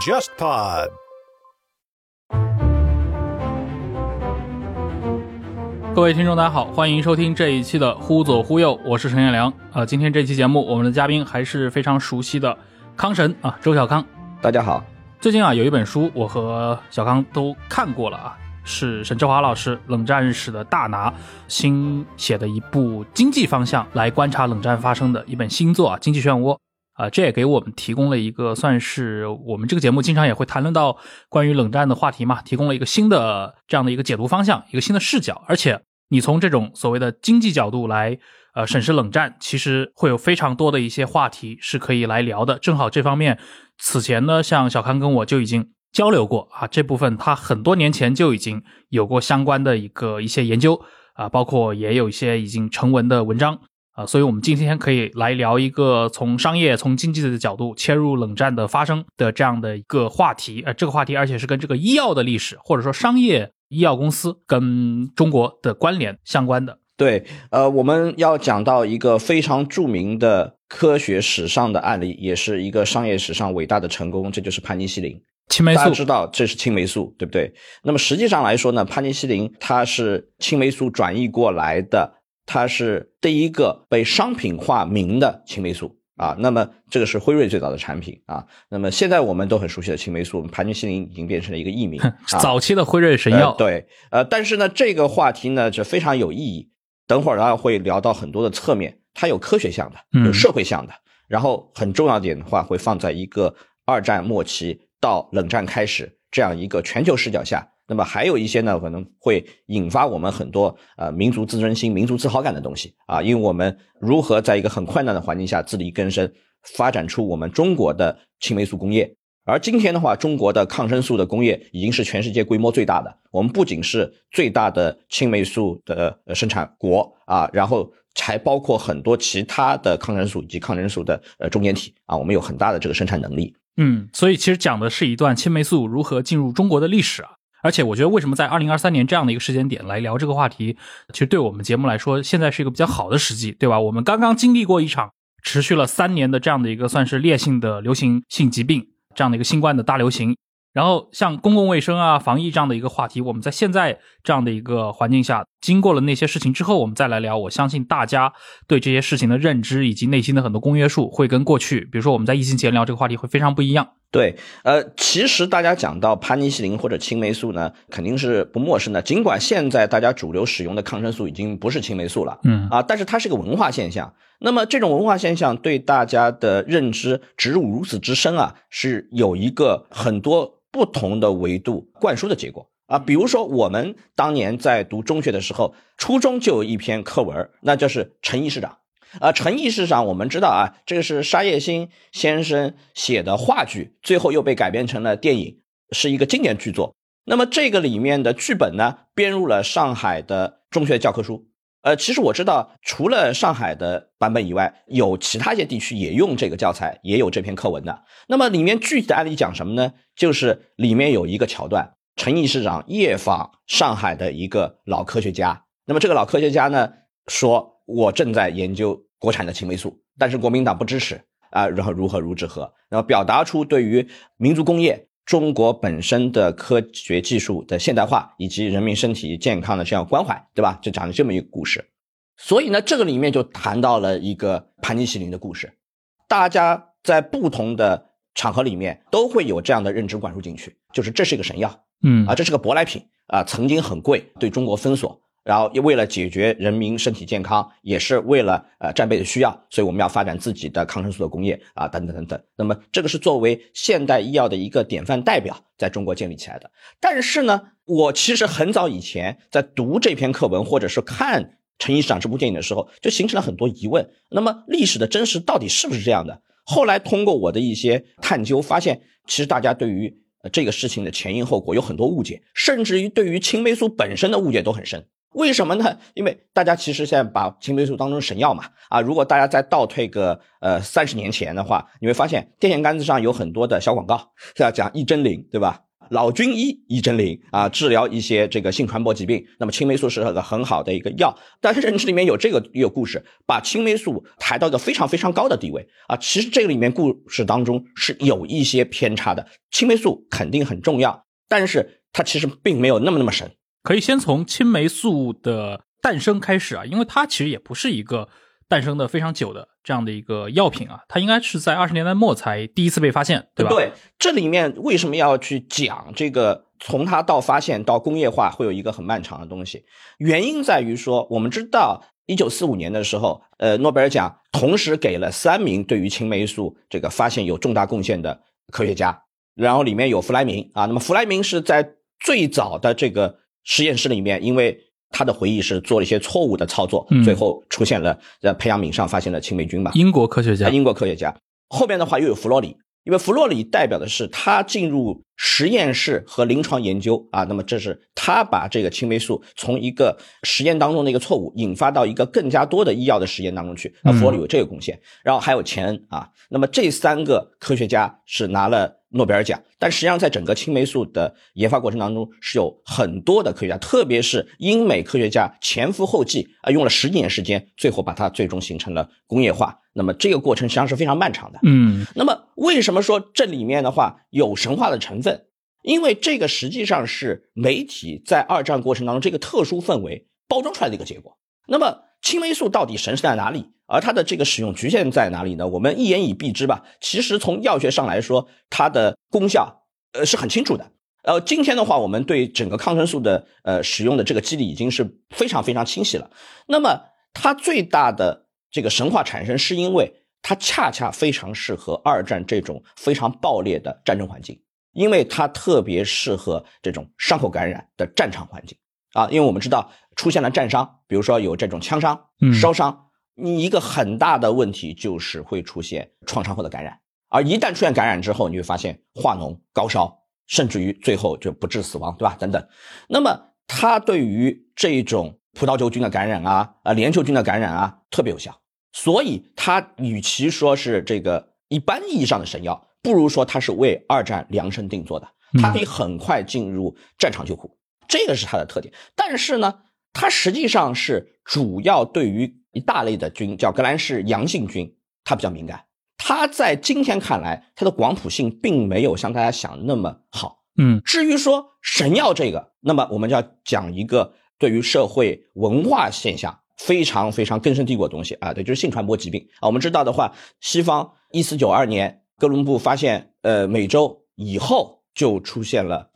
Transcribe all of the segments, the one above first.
JustPod。各位听众，大家好，欢迎收听这一期的《忽左忽右》，我是陈彦良。呃，今天这期节目，我们的嘉宾还是非常熟悉的康神啊，周小康。大家好，最近啊，有一本书，我和小康都看过了啊，是沈志华老师《冷战史的大拿》新写的一部经济方向来观察冷战发生的一本新作啊，《经济漩涡》啊，这也给我们提供了一个算是我们这个节目经常也会谈论到关于冷战的话题嘛，提供了一个新的这样的一个解读方向，一个新的视角，而且你从这种所谓的经济角度来呃审视冷战，其实会有非常多的一些话题是可以来聊的。正好这方面，此前呢，像小康跟我就已经交流过啊，这部分他很多年前就已经有过相关的一个一些研究啊，包括也有一些已经成文的文章啊，所以我们今天可以来聊一个从商业、从经济的角度切入冷战的发生的这样的一个话题，呃，这个话题而且是跟这个医药的历史或者说商业医药公司跟中国的关联相关的。对，呃，我们要讲到一个非常著名的科学史上的案例，也是一个商业史上伟大的成功，这就是盘尼西林。青霉素大家知道这是青霉素，对不对？那么实际上来说呢，帕尼西林它是青霉素转移过来的，它是第一个被商品化名的青霉素啊。那么这个是辉瑞最早的产品啊。那么现在我们都很熟悉的青霉素，盘尼西林已经变成了一个艺名。啊 早期的辉瑞神药，呃对，呃，但是呢，这个话题呢就非常有意义。等会儿呢会聊到很多的侧面，它有科学向的，嗯有社会向的，然后很重要点的话会放在一个二战末期到冷战开始这样一个全球视角下。那么还有一些呢，可能会引发我们很多呃民族自尊心、民族自豪感的东西啊，因为我们如何在一个很困难的环境下自力更生，发展出我们中国的青霉素工业。而今天的话，中国的抗生素的工业已经是全世界规模最大的。我们不仅是最大的青霉素的生产国啊，然后还包括很多其他的抗生素以及抗生素的呃中间体啊，我们有很大的这个生产能力。嗯，所以其实讲的是一段青霉素如何进入中国的历史啊。而且我觉得，为什么在二零二三年这样的一个时间点来聊这个话题，其实对我们节目来说，现在是一个比较好的时机，对吧？我们刚刚经历过一场持续了三年的这样的一个算是烈性的流行性疾病，这样的一个新冠的大流行。然后像公共卫生啊、防疫这样的一个话题，我们在现在这样的一个环境下，经过了那些事情之后，我们再来聊，我相信大家对这些事情的认知以及内心的很多公约数，会跟过去，比如说我们在疫情前聊这个话题会非常不一样。对，呃，其实大家讲到盘尼西林或者青霉素呢，肯定是不陌生的。尽管现在大家主流使用的抗生素已经不是青霉素了，嗯啊，但是它是个文化现象。那么这种文化现象对大家的认知植入如此之深啊，是有一个很多不同的维度灌输的结果啊。比如说，我们当年在读中学的时候，初中就有一篇课文，那就是陈毅市长。啊，陈毅市长，我们知道啊，这个是沙叶新先生写的话剧，最后又被改编成了电影，是一个经典巨作。那么这个里面的剧本呢，编入了上海的中学教科书。呃，其实我知道，除了上海的版本以外，有其他一些地区也用这个教材，也有这篇课文的。那么里面具体的案例讲什么呢？就是里面有一个桥段，陈毅市长夜访上海的一个老科学家。那么这个老科学家呢，说我正在研究国产的青霉素，但是国民党不支持啊，然后如何如何，然后表达出对于民族工业、中国本身的科学技术的现代化以及人民身体健康的这样关怀，对吧？就讲了这么一个故事。所以呢，这个里面就谈到了一个盘尼西林的故事，大家在不同的场合里面都会有这样的认知灌输进去，就是这是一个神药，嗯啊，这是个舶来品啊，曾经很贵，对中国封锁，然后为了解决人民身体健康，也是为了呃战备的需要，所以我们要发展自己的抗生素的工业啊，等等等等。那么这个是作为现代医药的一个典范代表，在中国建立起来的。但是呢，我其实很早以前在读这篇课文，或者是看陈医生长这部电影的时候，就形成了很多疑问。那么历史的真实到底是不是这样的？后来通过我的一些探究，发现其实大家对于这个事情的前因后果有很多误解，甚至于对于青霉素本身的误解都很深。为什么呢？因为大家其实现在把青霉素当成神药嘛，啊，如果大家再倒退个呃三十年前的话，你会发现电线杆子上有很多的小广告，是要讲一针灵，对吧？老军医一针灵啊，治疗一些这个性传播疾病。那么青霉素是个很好的一个药，但是认知里面有这个有故事，把青霉素抬到一个非常非常高的地位啊。其实这个里面故事当中是有一些偏差的，青霉素肯定很重要，但是它其实并没有那么那么神。可以先从青霉素的诞生开始啊，因为它其实也不是一个诞生的非常久的这样的一个药品啊，它应该是在二十年代末才第一次被发现，对吧？对，这里面为什么要去讲这个？从它到发现到工业化会有一个很漫长的东西，原因在于说，我们知道一九四五年的时候，呃，诺贝尔奖同时给了三名对于青霉素这个发现有重大贡献的科学家，然后里面有弗莱明啊，那么弗莱明是在最早的这个实验室里面，因为他的回忆是做了一些错误的操作，最后出现了在培养皿上发现了青霉菌吧，英国科学家，英国科学家，后面的话又有弗洛里。因为弗洛里代表的是他进入实验室和临床研究啊，那么这是他把这个青霉素从一个实验当中的一个错误引发到一个更加多的医药的实验当中去，那弗洛里有这个贡献，然后还有钱恩啊，那么这三个科学家是拿了。诺贝尔奖，但实际上在整个青霉素的研发过程当中，是有很多的科学家，特别是英美科学家前赴后继啊，用了十几年时间，最后把它最终形成了工业化。那么这个过程实际上是非常漫长的。嗯，那么为什么说这里面的话有神话的成分？因为这个实际上是媒体在二战过程当中这个特殊氛围包装出来的一个结果。那么青霉素到底神是在哪里？而它的这个使用局限在哪里呢？我们一言以蔽之吧。其实从药学上来说，它的功效呃是很清楚的。呃，今天的话，我们对整个抗生素的呃使用的这个机理已经是非常非常清晰了。那么它最大的这个神话产生，是因为它恰恰非常适合二战这种非常暴烈的战争环境，因为它特别适合这种伤口感染的战场环境啊。因为我们知道出现了战伤，比如说有这种枪伤、烧伤。你一个很大的问题就是会出现创伤后的感染，而一旦出现感染之后，你会发现化脓、高烧，甚至于最后就不治死亡，对吧？等等。那么它对于这种葡萄球菌的感染啊，啊链球菌的感染啊，特别有效。所以它与其说是这个一般意义上的神药，不如说它是为二战量身定做的。它可以很快进入战场救护，这个是它的特点。但是呢，它实际上是主要对于一大类的菌叫革兰氏阳性菌，它比较敏感。它在今天看来，它的广谱性并没有像大家想的那么好。嗯，至于说神药这个，那么我们就要讲一个对于社会文化现象非常非常根深蒂固的东西啊，对，就是性传播疾病啊。我们知道的话，西方一四九二年哥伦布发现呃美洲以后，就出现了，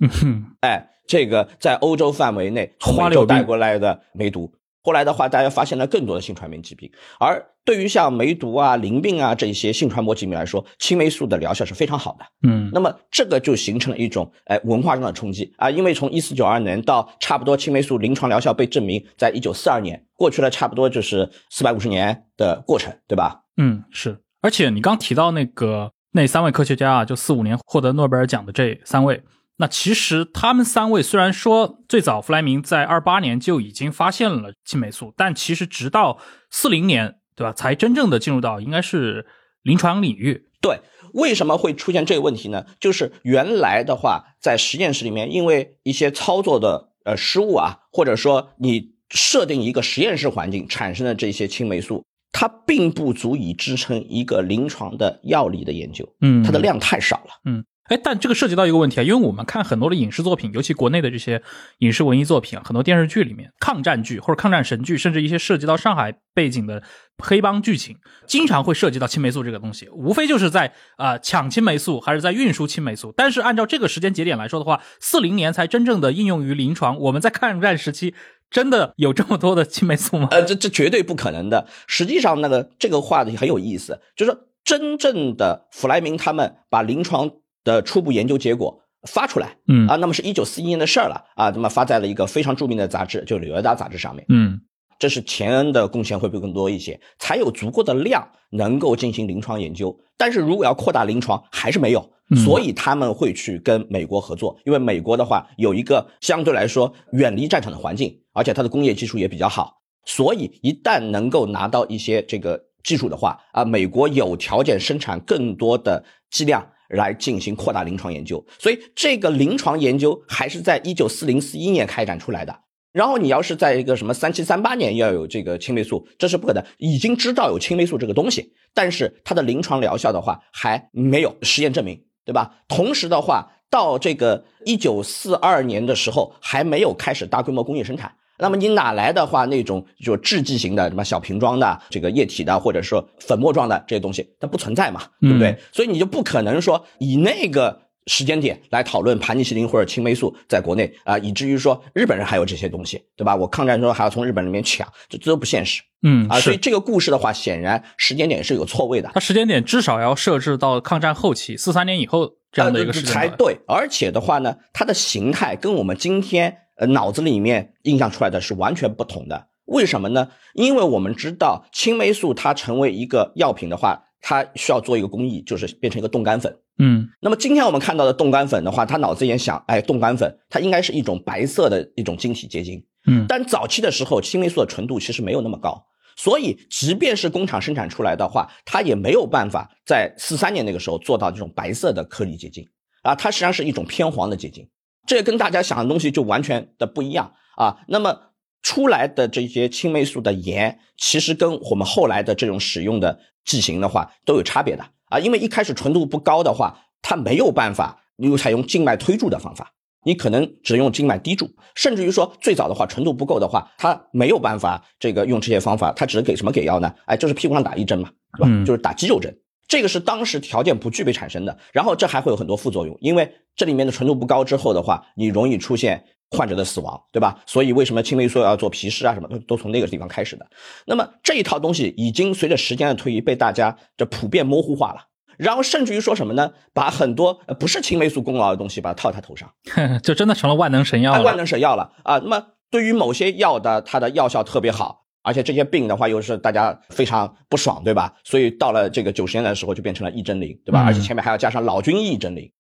哎，这个在欧洲范围内从美洲带过来的梅毒。后来的话，大家发现了更多的性传播疾病，而对于像梅毒啊、淋病啊这些性传播疾病来说，青霉素的疗效是非常好的。嗯，那么这个就形成了一种哎文化上的冲击啊，因为从一四九二年到差不多青霉素临床疗效被证明，在一九四二年，过去了差不多就是四百五十年的过程，对吧？嗯，是。而且你刚提到那个那三位科学家啊，就四五年获得诺贝尔奖的这三位。那其实他们三位虽然说最早弗莱明在二八年就已经发现了青霉素，但其实直到四零年，对吧，才真正的进入到应该是临床领域。对，为什么会出现这个问题呢？就是原来的话，在实验室里面，因为一些操作的呃失误啊，或者说你设定一个实验室环境产生的这些青霉素，它并不足以支撑一个临床的药理的研究。嗯，它的量太少了。嗯。哎，但这个涉及到一个问题啊，因为我们看很多的影视作品，尤其国内的这些影视文艺作品啊，很多电视剧里面，抗战剧或者抗战神剧，甚至一些涉及到上海背景的黑帮剧情，经常会涉及到青霉素这个东西，无非就是在啊抢青霉素，还是在运输青霉素。但是按照这个时间节点来说的话，四零年才真正的应用于临床。我们在抗战时期真的有这么多的青霉素吗？呃，这这绝对不可能的。实际上，那个这个话题很有意思，就是说真正的弗莱明他们把临床。的初步研究结果发出来，嗯啊，那么是一九四一年的事儿了啊，那么发在了一个非常著名的杂志，就《纽约大》杂志上面，嗯，这是钱恩的贡献会不会更多一些？才有足够的量能够进行临床研究，但是如果要扩大临床，还是没有，所以他们会去跟美国合作，因为美国的话有一个相对来说远离战场的环境，而且它的工业技术也比较好，所以一旦能够拿到一些这个技术的话，啊，美国有条件生产更多的剂量。来进行扩大临床研究。所以这个临床研究还是在一九四零四一年开展出来的。然后你要是在一个什么三七三八年要有这个青霉素，这是不可能。已经知道有青霉素这个东西，但是它的临床疗效的话还没有实验证明，对吧？同时的话，到这个一九四二年的时候还没有开始大规模工业生产。那么你哪来的话那种就制剂型的什么小瓶装的这个液体的或者说粉末状的这些东西，它不存在嘛，对不对？所以你就不可能说以那个时间点来讨论盘尼西林或者青霉素在国内啊，以至于说日本人还有这些东西，对吧？我抗战中还要从日本里面抢，这这都不现实。嗯啊，所以这个故事的话，显然时间点是有错位的。它时间点至少要设置到抗战后期四三年以后这样的一个时间。呃才对，而且的话呢，它的形态跟我们今天呃脑子里面印象出来的是完全不同的。为什么呢？因为我们知道青霉素它成为一个药品的话，它需要做一个工艺，就是变成一个冻干粉。嗯那么今天我们看到的冻干粉的话，他脑子也想，哎，冻干粉它应该是一种白色的一种晶体结晶，嗯但早期的时候，青霉素的纯度其实没有那么高，所以即便是工厂生产出来的话，它也没有办法在四三年那个时候做到这种白色的颗粒结晶啊，它实际上是一种偏黄的结晶，这跟大家想的东西就完全的不一样啊。那么出来的这些青霉素的盐，其实跟我们后来的这种使用的剂型的话都有差别的啊，因为一开始纯度不高的话，它没有办法，你又采用静脉推注的方法。你可能只用静脉滴注，甚至于说最早的话纯度不够的话，它没有办法这个用这些方法，它只能给什么给药呢？哎，就是屁股上打一针嘛，是吧？嗯就是打肌肉针，这个是当时条件不具备产生的。然后这还会有很多副作用，因为这里面的纯度不高之后的话，你容易出现患者的死亡，对吧？所以为什么青霉素要做皮试啊什么都都从那个地方开始的。那么这一套东西已经随着时间的推移被大家这普遍模糊化了。然后甚至于说什么呢？把很多呃不是青霉素功劳的东西把它套在他头上。就真的成了万能神药了，万。能神药了啊。那么对于某些药的它的药效特别好，而且这些病的话又是大家非常不爽，对吧？所以到了这个九十年代的时候就变成了异针灵，对吧？嗯而且前面还要加上老军异针灵。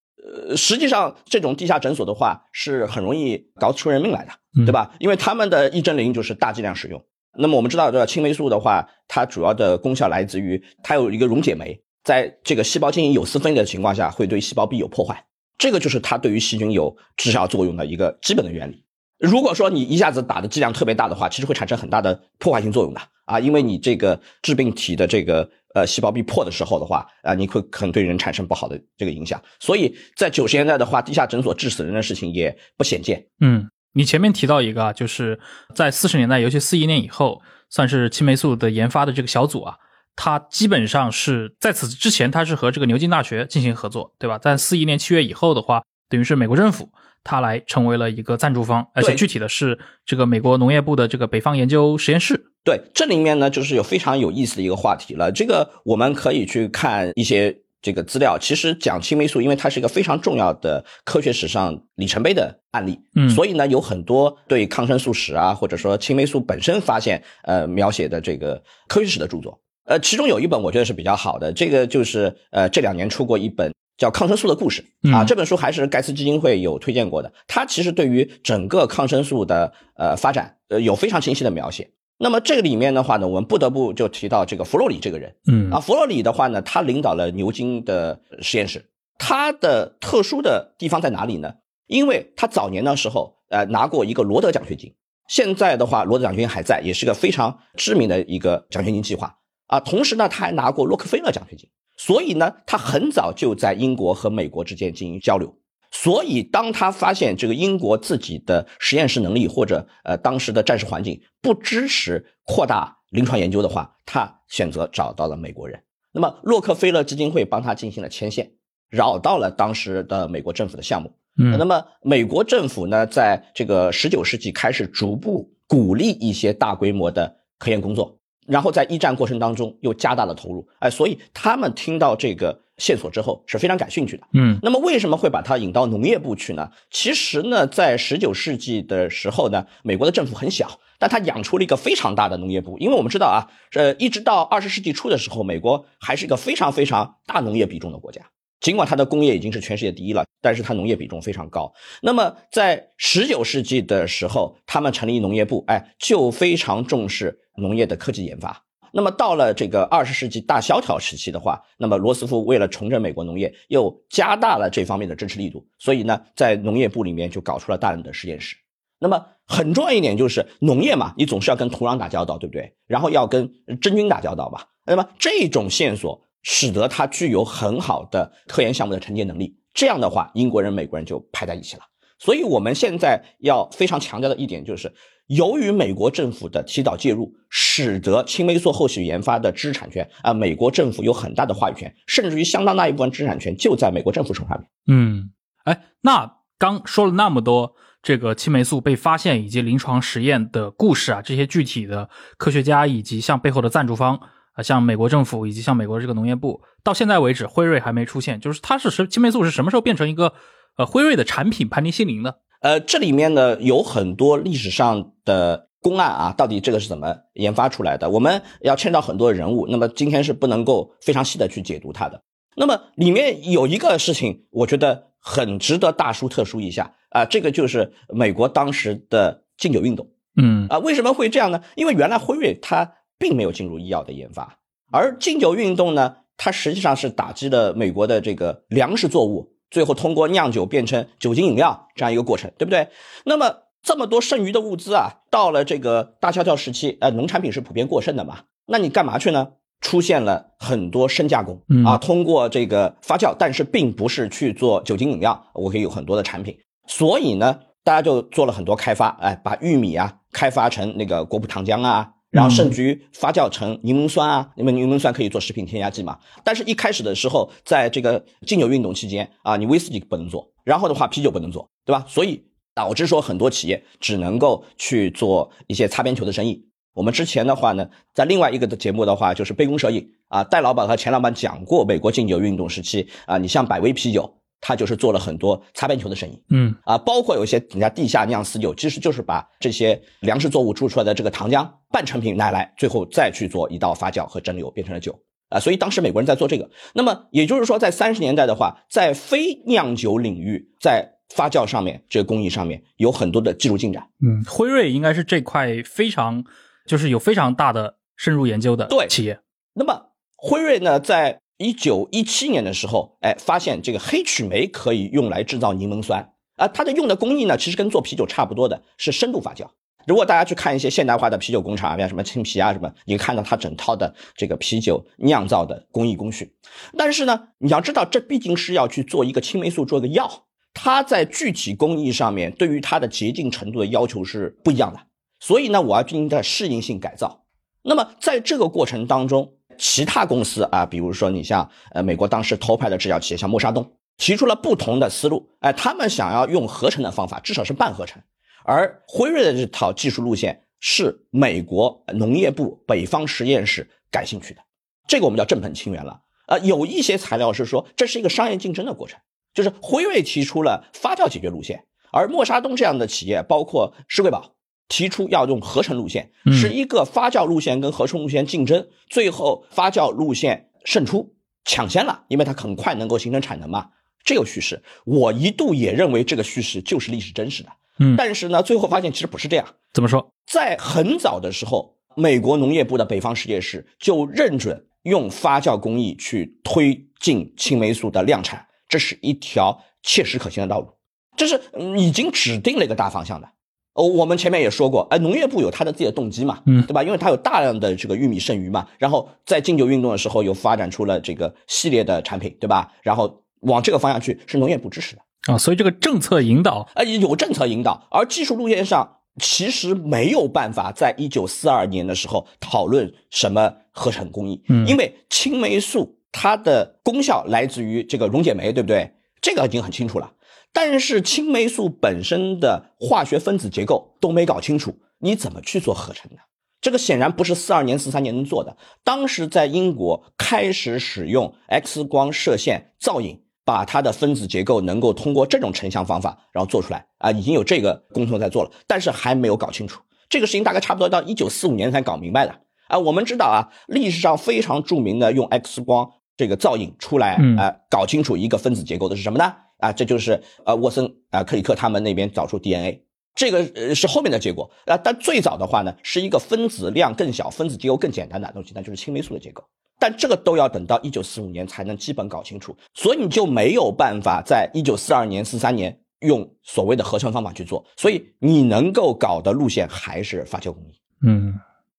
呃，实际上这种地下诊所的话是很容易搞出人命来的，嗯对吧？因为他们的异针灵就是大剂量使用。那么我们知道，这青霉素的话，它主要的功效来自于它有一个溶解酶，在这个细胞进行有丝分裂的情况下，会对细胞壁有破坏。这个就是它对于细菌有治疗作用的一个基本的原理。如果说你一下子打的剂量特别大的话，其实会产生很大的破坏性作用的啊，因为你这个致病体的这个呃细胞壁破的时候的话啊，你会可能对人产生不好的这个影响。所以在九十年代的话，地下诊所致死人的事情也不鲜见。嗯，你前面提到一个啊，就是在四十年代，尤其四一年以后，算是青霉素的研发的这个小组啊，它基本上是在此之前，它是和这个牛津大学进行合作，对吧？在四一年七月以后的话，等于是美国政府它来成为了一个赞助方，而且具体的是这个美国农业部的这个北方研究实验室。对，这里面呢就是有非常有意思的一个话题了。这个我们可以去看一些这个资料。其实讲青霉素，因为它是一个非常重要的科学史上里程碑的案例，嗯所以呢有很多对抗生素史啊，或者说青霉素本身发现呃描写的这个科学史的著作。呃，其中有一本我觉得是比较好的，这个就是呃这两年出过一本叫《抗生素的故事》啊，嗯这本书还是盖茨基金会有推荐过的。它其实对于整个抗生素的呃发展呃有非常清晰的描写。那么这个里面的话呢，我们不得不就提到这个弗洛里这个人嗯啊，弗洛里的话呢，他领导了牛津的实验室，他的特殊的地方在哪里呢？因为他早年的时候呃拿过一个罗德奖学金，现在的话罗德奖学金还在，也是个非常知名的一个奖学金计划啊。同时呢，他还拿过洛克菲勒奖学金，所以呢，他很早就在英国和美国之间进行交流。所以，当他发现这个英国自己的实验室能力或者呃当时的战时环境不支持扩大临床研究的话，他选择找到了美国人。那么，洛克菲勒基金会帮他进行了牵线，绕到了当时的美国政府的项目。嗯那么，美国政府呢，在这个十九世纪开始逐步鼓励一些大规模的科研工作，然后在一战过程当中又加大了投入。哎，所以他们听到这个线索之后是非常感兴趣的。嗯那么为什么会把它引到农业部去呢？其实呢，在十九世纪的时候呢，美国的政府很小，但它养出了一个非常大的农业部。因为我们知道啊，呃，一直到二十世纪初的时候，美国还是一个非常非常大农业比重的国家。尽管它的工业已经是全世界第一了，但是它农业比重非常高。那么在十九世纪的时候，他们成立农业部，哎，就非常重视农业的科技研发。那么到了这个二十世纪大萧条时期的话，那么罗斯福为了重振美国农业，又加大了这方面的支持力度，所以呢，在农业部里面就搞出了大量的实验室。那么很重要一点就是农业嘛，你总是要跟土壤打交道，对不对？然后要跟真菌打交道吧。那么这种线索使得它具有很好的科研项目的承接能力。这样的话，英国人、美国人就排在一起了。所以我们现在要非常强调的一点就是，由于美国政府的提早介入，使得青霉素后续研发的知识产权啊，美国政府有很大的话语权，甚至于相当大一部分知识产权就在美国政府手上面。嗯，哎，那刚说了那么多这个青霉素被发现以及临床实验的故事啊，这些具体的科学家以及像背后的赞助方啊，像美国政府以及像美国这个农业部，到现在为止，辉瑞还没出现，就是它是什青霉素是什么时候变成一个？呃，辉瑞的产品盘尼西林呢？呃，这里面呢有很多历史上的公案啊，到底这个是怎么研发出来的？我们要牵到很多人物，那么今天是不能够非常细的去解读它的。那么里面有一个事情，我觉得很值得大书特书一下啊，这个就是美国当时的禁酒运动。嗯啊，为什么会这样呢？因为原来辉瑞它并没有进入医药的研发，而禁酒运动呢，它实际上是打击了美国的这个粮食作物。最后通过酿酒变成酒精饮料这样一个过程，对不对？那么这么多剩余的物资啊，到了这个大萧条时期，呃，农产品是普遍过剩的嘛？那你干嘛去呢？出现了很多深加工啊，通过这个发酵，但是并不是去做酒精饮料，我可以有很多的产品。所以呢，大家就做了很多开发，哎，把玉米啊开发成那个果葡糖浆啊。然后甚至于发酵成柠檬酸啊，因为柠檬酸可以做食品添加剂嘛。但是一开始的时候，在这个禁酒运动期间啊，你威士忌不能做，然后的话啤酒不能做，对吧？所以导致说很多企业只能够去做一些擦边球的生意。我们之前的话呢，在另外一个的节目的话，就是杯弓蛇影啊，戴老板和钱老板讲过美国禁酒运动时期啊，你像百威啤酒。他就是做了很多擦边球的生意，嗯啊，包括有一些人家地下酿私酒，其实就是把这些粮食作物做出来的这个糖浆半成品拿来，最后再去做一道发酵和蒸馏，变成了酒啊。所以当时美国人在做这个。那么也就是说，在三十年代的话，在非酿酒领域，在发酵上面这个工艺上面有很多的技术进展。嗯，辉瑞应该是这块非常就是有非常大的深入研究的对企业。那么辉瑞呢，在一九一七年的时候，哎，发现这个黑曲霉可以用来制造柠檬酸啊。它的用的工艺呢，其实跟做啤酒差不多的，是深度发酵。如果大家去看一些现代化的啤酒工厂，像什么青啤啊什么，你看到它整套的这个啤酒酿造的工艺工序。但是呢，你要知道，这毕竟是要去做一个青霉素，做一个药，它在具体工艺上面对于它的洁净程度的要求是不一样的。所以呢，我要进行的适应性改造。那么在这个过程当中，其他公司啊，比如说你像呃美国当时头牌的制药企业，像默沙东，提出了不同的思路，哎，他们想要用合成的方法，至少是半合成，而辉瑞的这套技术路线是美国农业部北方实验室感兴趣的，这个我们叫正本清源了。呃，有一些材料是说这是一个商业竞争的过程，就是辉瑞提出了发酵解决路线，而默沙东这样的企业，包括施贵宝。提出要用合成路线，是一个发酵路线跟合成路线竞争，最后发酵路线胜出，抢先了，因为它很快能够形成产能嘛。这有叙事，我一度也认为这个叙事就是历史真实的。嗯，但是呢，最后发现其实不是这样。怎么说？在很早的时候，美国农业部的北方实验室就认准用发酵工艺去推进青霉素的量产，这是一条切实可行的道路，这是已经指定了一个大方向的。哦，我们前面也说过，哎，农业部有他的自己的动机嘛，嗯，对吧？因为它有大量的这个玉米剩余嘛，然后在禁酒运动的时候，又发展出了这个系列的产品，对吧？然后往这个方向去，是农业部支持的啊。所以这个政策引导，呃，有政策引导，而技术路线上其实没有办法在一九四二年的时候讨论什么合成工艺，嗯，因为青霉素它的功效来自于这个溶解酶，对不对？这个已经很清楚了。但是青霉素本身的化学分子结构都没搞清楚，你怎么去做合成呢？这个显然不是四二年、四三年能做的。当时在英国开始使用 X 光射线造影，把它的分子结构能够通过这种成像方法，然后做出来啊，已经有这个工作在做了，但是还没有搞清楚。这个事情大概差不多到一九四五年才搞明白的啊。我们知道啊，历史上非常著名的用 X 光这个造影出来啊，搞清楚一个分子结构的是什么呢？啊，这就是呃沃森啊克里克他们那边找出 DNA，这个呃是后面的结果啊。但最早的话呢，是一个分子量更小、分子结构更简单的东西，那就是青霉素的结构。但这个都要等到一九四五年才能基本搞清楚，所以你就没有办法在一九四二年、四三年用所谓的合成方法去做。所以你能够搞的路线还是发酵工艺。嗯，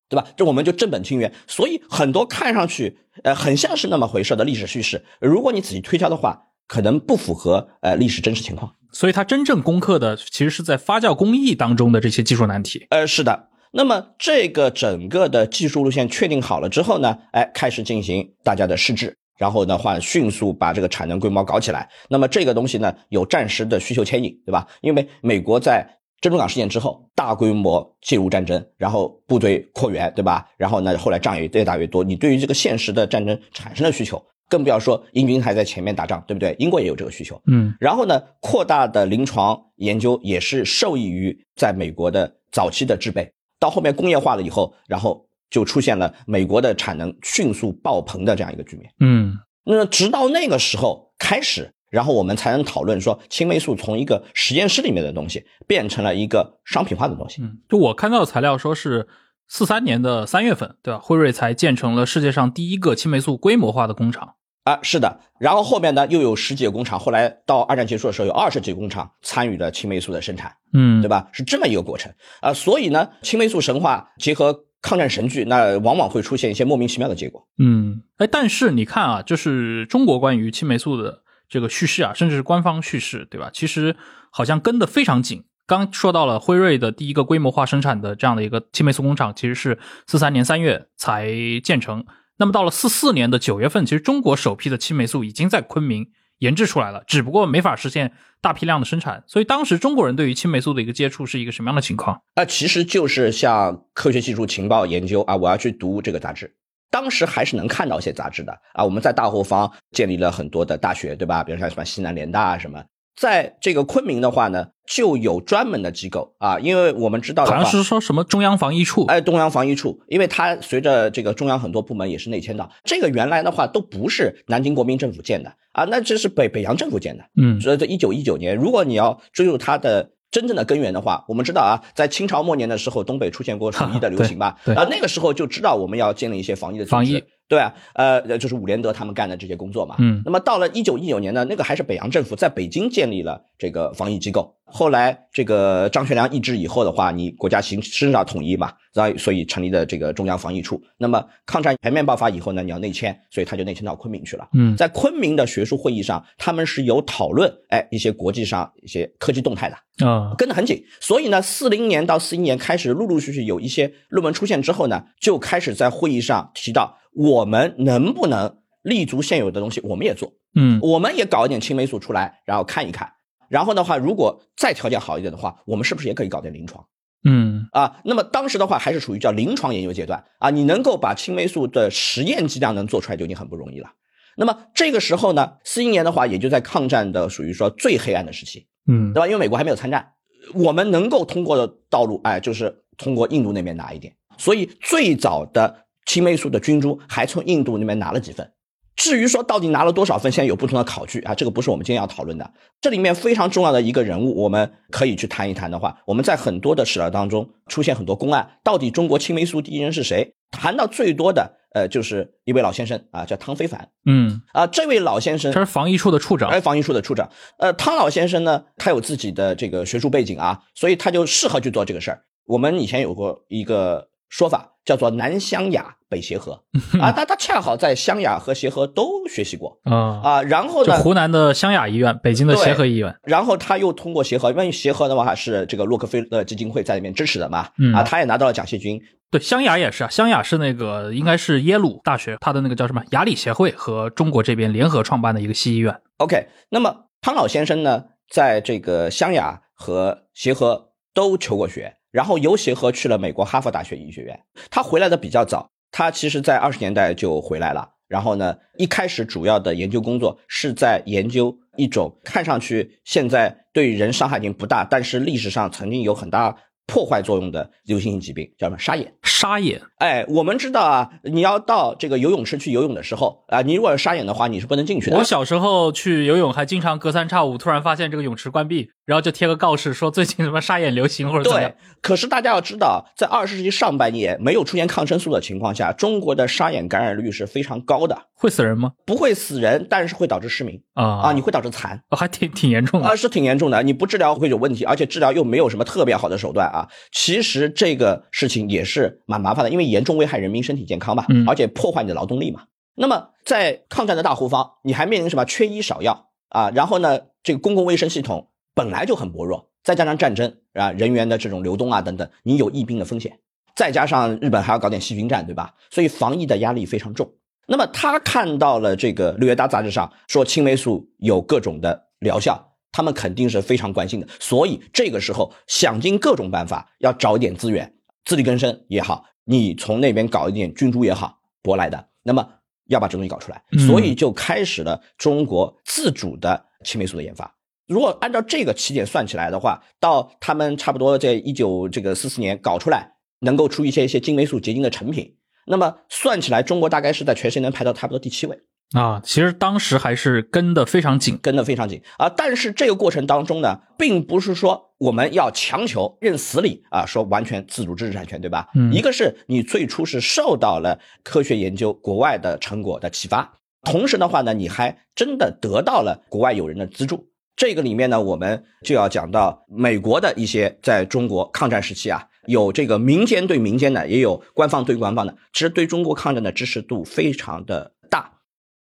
对吧？这我们就正本清源。所以很多看上去呃很像是那么回事的历史叙事，如果你仔细推敲的话，可能不符合呃历史真实情况。所以它真正攻克的其实是在发酵工艺当中的这些技术难题。呃，是的。那么这个整个的技术路线确定好了之后呢，哎，开始进行大家的试制，然后的话迅速把这个产能规模搞起来。那么这个东西呢，有暂时的需求牵引，对吧？因为美国在珍珠港事件之后大规模介入战争，然后部队扩员，对吧？然后呢，后来仗也越打越多，你对于这个现实的战争产生了需求，更不要说英军还在前面打仗，对不对？英国也有这个需求，嗯，然后呢，扩大的临床研究也是受益于在美国的早期的制备。到后面工业化了以后，然后就出现了美国的产能迅速爆棚的这样一个局面。嗯，那直到那个时候开始，然后我们才能讨论说青霉素从一个实验室里面的东西变成了一个商品化的东西。嗯，就我看到的材料说是四三年的三月份，对吧？辉瑞才建成了世界上第一个青霉素规模化的工厂。啊，是的，然后后面呢又有十几个工厂，后来到二战结束的时候有二十几个工厂参与了青霉素的生产，嗯，对吧？是这么一个过程啊，所以呢，青霉素神话结合抗战神剧，那往往会出现一些莫名其妙的结果。嗯，哎，但是你看啊，就是中国关于青霉素的这个叙事啊，甚至是官方叙事，对吧？其实好像跟得非常紧。刚说到了辉瑞的第一个规模化生产的这样的一个青霉素工厂，其实是四三年三月才建成。那么到了四四年的九月份，其实中国首批的青霉素已经在昆明研制出来了，只不过没法实现大批量的生产。所以当时中国人对于青霉素的一个接触是一个什么样的情况？那，其实就是像科学技术情报研究啊，我要去读这个杂志，当时还是能看到一些杂志的啊。我们在大后方建立了很多的大学，对吧？比如像什么西南联大啊什么。在这个昆明的话呢，就有专门的机构啊，因为我们知道好像是说什么中央防疫处，哎，中央防疫处，因为它随着这个中央很多部门也是内迁的，这个原来的话都不是南京国民政府建的啊，那这是北北洋政府建的，嗯，所以这一九一九年，如果你要追溯它的真正的根源的话，我们知道啊，在清朝末年的时候，东北出现过鼠疫的流行吧，对，啊，那个时候就知道我们要建立一些防疫的防疫。对啊，呃，就是伍连德他们干的这些工作嘛。嗯，那么到了一九一九年呢，那个还是北洋政府在北京建立了这个防疫机构。后来这个张学良易帜以后的话，你国家形势上统一嘛，然后所以成立的这个中央防疫处。那么抗战全面爆发以后呢，你要内迁，所以他就内迁到昆明去了。嗯，在昆明的学术会议上，他们是有讨论，哎，一些国际上一些科技动态的啊，跟得很紧。所以呢，四零年到四一年开始，陆陆续续有一些论文出现之后呢，就开始在会议上提到。我们能不能立足现有的东西，我们也做，嗯，我们也搞一点青霉素出来，然后看一看。然后的话，如果再条件好一点的话，我们是不是也可以搞点临床？嗯，啊，那么当时的话还是属于叫临床研究阶段啊，你能够把青霉素的实验剂量能做出来就已经很不容易了。那么这个时候呢，四一年的话，也就在抗战的属于说最黑暗的时期，嗯，对吧？因为美国还没有参战，我们能够通过的道路，哎，就是通过印度那边拿一点。所以最早的。青霉素的菌株还从印度那边拿了几份，至于说到底拿了多少分，现在有不同的考据啊，这个不是我们今天要讨论的。这里面非常重要的一个人物，我们可以去谈一谈的话，我们在很多的史料当中出现很多公案，到底中国青霉素第一人是谁？谈到最多的，呃，就是一位老先生啊，叫汤非凡。嗯，啊，这位老先生他是防疫处的处长，哎，防疫处的处长。呃，汤老先生呢，他有自己的这个学术背景啊，所以他就适合去做这个事儿。我们以前有过一个。说法叫做南湘雅北协和 啊，他他恰好在湘雅和协和都学习过啊啊，然后呢，湖南的湘雅医院，北京的协和医院，然后他又通过协和，因为协和的话是这个洛克菲勒基金会在里面支持的嘛，啊，他也拿到了奖学金。对，湘雅也是啊，湘雅是那个应该是耶鲁大学，他的那个叫什么雅礼协会和中国这边联合创办的一个西医院。OK，那么汤老先生呢，在这个湘雅和协和都求过学。然后由协和去了美国哈佛大学医学院，他回来的比较早，他其实在二十年代就回来了。然后呢，一开始主要的研究工作是在研究一种看上去现在对人伤害已经不大，但是历史上曾经有很大破坏作用的流行性疾病，叫什么沙眼？沙眼？哎，我们知道啊，你要到这个游泳池去游泳的时候啊，你如果是沙眼的话，你是不能进去的。我小时候去游泳，还经常隔三差五突然发现这个泳池关闭。然后就贴个告示说最近什么沙眼流行或者怎么样对，可是大家要知道，在二十世纪上半叶没有出现抗生素的情况下，中国的沙眼感染率是非常高的，会死人吗？不会死人，但是会导致失明啊啊，你会导致残。哦还挺挺严重的啊，是挺严重的，你不治疗会有问题，而且治疗又没有什么特别好的手段啊。其实这个事情也是蛮麻烦的，因为严重危害人民身体健康嘛，嗯而且破坏你的劳动力嘛。那么在抗战的大后方，你还面临什么缺医少药啊？然后呢，这个公共卫生系统本来就很薄弱，再加上战争啊，人员的这种流动啊等等，你有疫病的风险，再加上日本还要搞点细菌战，对吧？所以防疫的压力非常重。那么他看到了这个《六月大》杂志上说青霉素有各种的疗效，他们肯定是非常关心的，所以这个时候想尽各种办法要找一点资源，自力更生也好，你从那边搞一点菌株也好，舶来的，那么要把这东西搞出来，嗯所以就开始了中国自主的青霉素的研发。如果按照这个起点算起来的话，到他们差不多在一九这个四四年搞出来，能够出一些一些青霉素结晶的成品，那么算起来，中国大概是在全世界能排到差不多第七位。啊。其实当时还是跟的非常紧，跟的非常紧啊。但是这个过程当中呢，并不是说我们要强求认死理啊，说完全自主知识产权，对吧？嗯一个是你最初是受到了科学研究国外的成果的启发，同时的话呢，你还真的得到了国外友人的资助。这个里面呢，我们就要讲到美国的一些在中国抗战时期啊，有这个民间对民间的，也有官方对官方的，其实对中国抗战的支持度非常的大。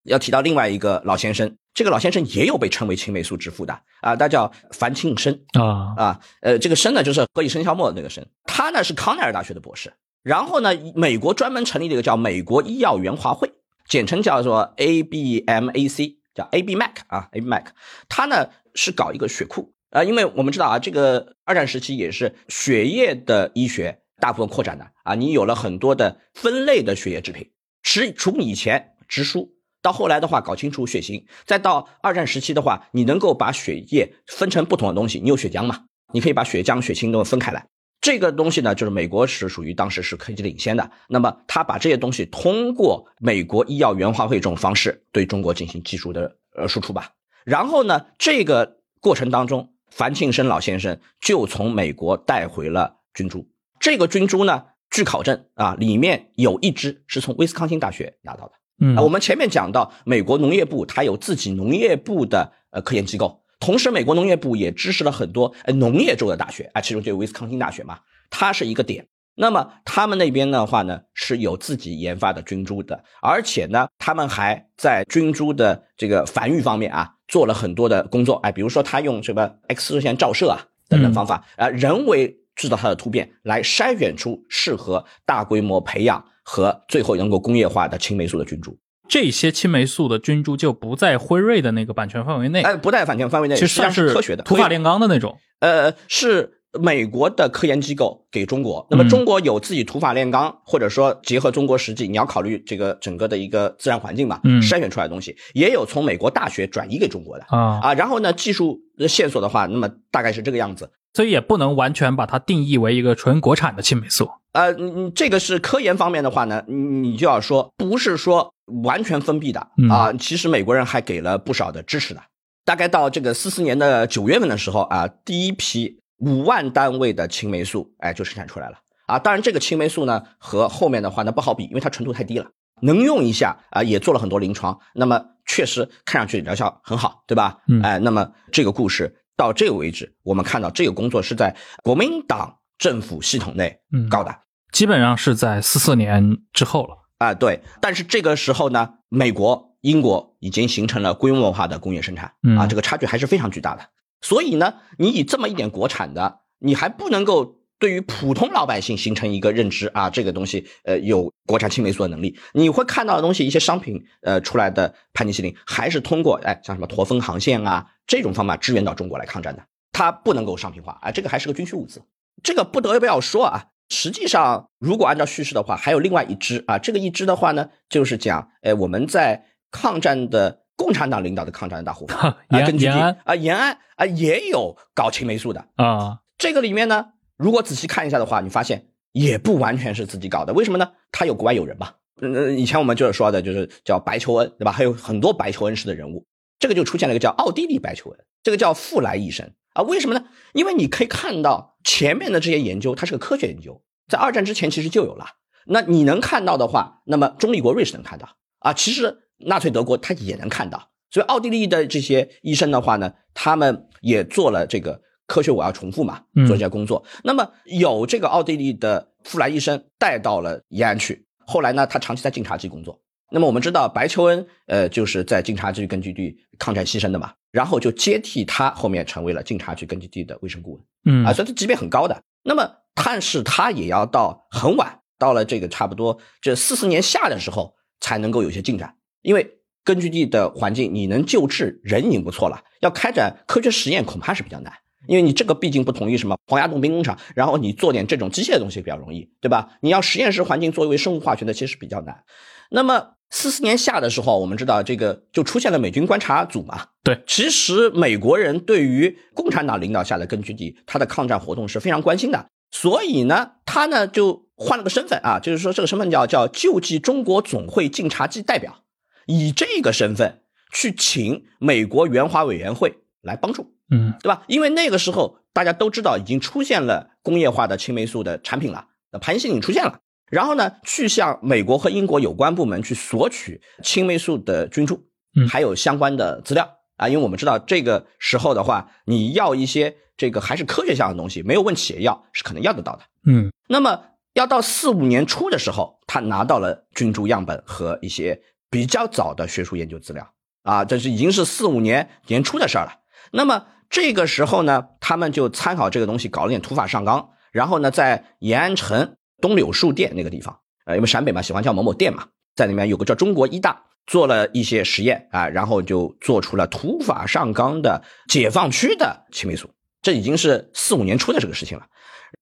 要提到另外一个老先生，这个老先生也有被称为青霉素之父的啊，他叫樊庆生啊啊，呃，这个生呢就是何以笙箫默的那个生，他呢是康奈尔大学的博士，然后呢，美国专门成立了一个叫美国医药援华会，简称叫做 ABMAC，叫 ABMAC 啊，ABMAC，他呢是搞一个血库啊，因为我们知道啊，这个二战时期也是血液的医学大部分扩展的啊，你有了很多的分类的血液制品，除除以前直输。到后来的话，搞清楚血型，再到二战时期的话，你能够把血液分成不同的东西，你有血浆嘛？你可以把血浆、血清都分开来。这个东西呢，就是美国是属于当时是科技领先的。那么他把这些东西通过美国医药援华会这种方式对中国进行技术的呃输出吧。然后呢，这个过程当中，樊庆生老先生就从美国带回了菌株。这个菌株呢，据考证啊，里面有一支是从威斯康星大学拿到的。嗯啊，我们前面讲到，美国农业部它有自己农业部的呃科研机构，同时美国农业部也支持了很多呃农业州的大学啊，其中就有威斯康星大学嘛，它是一个点。那么他们那边的话呢，是有自己研发的菌株的，而且呢，他们还在菌株的这个繁育方面啊，做了很多的工作。哎，比如说他用什么 X 射线照射啊等等方法啊、人为制造它的突变，来筛选出适合大规模培养和最后能够工业化的青霉素的菌株。这些青霉素的菌株就不在辉瑞的那个版权范围内，哎，不在版权范围内，其实算是科学的土法炼钢的那种。呃，是美国的科研机构给中国，那么嗯中国有自己土法炼钢，或者说结合中国实际，你要考虑这个整个的一个自然环境嘛，嗯筛选出来的东西，也有从美国大学转移给中国的啊，啊。然后呢，技术的线索的话，那么大概是这个样子。所以也不能完全把它定义为一个纯国产的青霉素。呃，这个是科研方面的话呢，你你就要说不是说完全封闭的嗯啊，其实美国人还给了不少的支持的。大概到这个四四年的九月份的时候啊，第一批五万单位的青霉素，哎，就生产出来了啊。当然，这个青霉素呢和后面的话呢不好比，因为它纯度太低了，能用一下啊，也做了很多临床。那么确实看上去疗效很好，对吧？嗯哎，那么这个故事到这个为止，我们看到这个工作是在国民党政府系统内嗯搞的。基本上是在四四年之后了。啊，对，但是这个时候呢，美国、英国已经形成了规模化的工业生产嗯啊，这个差距还是非常巨大的。所以呢，你以这么一点国产的，你还不能够对于普通老百姓形成一个认知啊，这个东西呃有国产青霉素的能力。你会看到的东西，一些商品呃出来的盘尼西林，还是通过哎像什么驼峰航线啊这种方法支援到中国来抗战的，它不能够商品化啊，这个还是个军需物资。这个不得不要说啊，实际上如果按照叙事的话，还有另外一支啊，这个一支的话呢，就是讲，哎，我们在抗战的共产党领导的抗战的大后方 啊，延根据地啊，延安啊也有搞青霉素的。啊，这个里面呢，如果仔细看一下的话，你发现也不完全是自己搞的，为什么呢？他有国外友人嘛。嗯，呃以前我们就是说的，就是叫白求恩，对吧？还有很多白求恩式的人物，这个就出现了一个叫奥地利白求恩，这个叫富莱医生。啊。为什么呢？因为你可以看到前面的这些研究，它是个科学研究，在二战之前其实就有了。那你能看到的话，那么中立国瑞士能看到啊，其实纳粹德国他也能看到。所以奥地利的这些医生的话呢，他们也做了这个科学，我要重复嘛，做这些工作。那么有这个奥地利的富兰医生带到了延安去，后来呢，他长期在晋察冀工作。那么我们知道白求恩，呃，就是在晋察冀根据地抗战牺牲的嘛，然后就接替他，后面成为了晋察冀根据地的卫生顾问，嗯啊，所以他级别很高的。那么，但是他也要到很晚，到了这个差不多这四四年下的时候，才能够有些进展，因为根据地的环境，你能救治人已经不错了，要开展科学实验恐怕是比较难，因为你这个毕竟不同于什么黄崖洞兵工厂，然后你做点这种机械的东西比较容易，对吧？你要实验室环境作为生物化学的，其实比较难。那么。四四年夏的时候，我们知道这个就出现了美军观察组嘛。对，其实美国人对于共产党领导下的根据地，他的抗战活动是非常关心的。所以呢，他呢就换了个身份啊，就是说这个身份叫叫救济中国总会晋察冀代表，以这个身份去请美国援华委员会来帮助，嗯，对吧？因为那个时候大家都知道已经出现了工业化的青霉素的产品了，那盘星已经出现了。然后呢，去向美国和英国有关部门去索取青霉素的菌株，嗯，还有相关的资料啊，因为我们知道这个时候的话，你要一些这个还是科学上的东西，没有问企业要是可能要得到的，嗯。那么要到四五年初的时候，他拿到了菌株样本和一些比较早的学术研究资料啊，这是已经是四五年年初的事儿了。那么这个时候呢，他们就参考这个东西，搞了点土法上纲，然后呢，在延安城。东柳树店那个地方，呃，因为陕北嘛，喜欢叫某某店嘛，在里面有个叫中国医大，做了一些实验啊，然后就做出了土法上纲的解放区的青霉素，这已经是四五年初的这个事情了，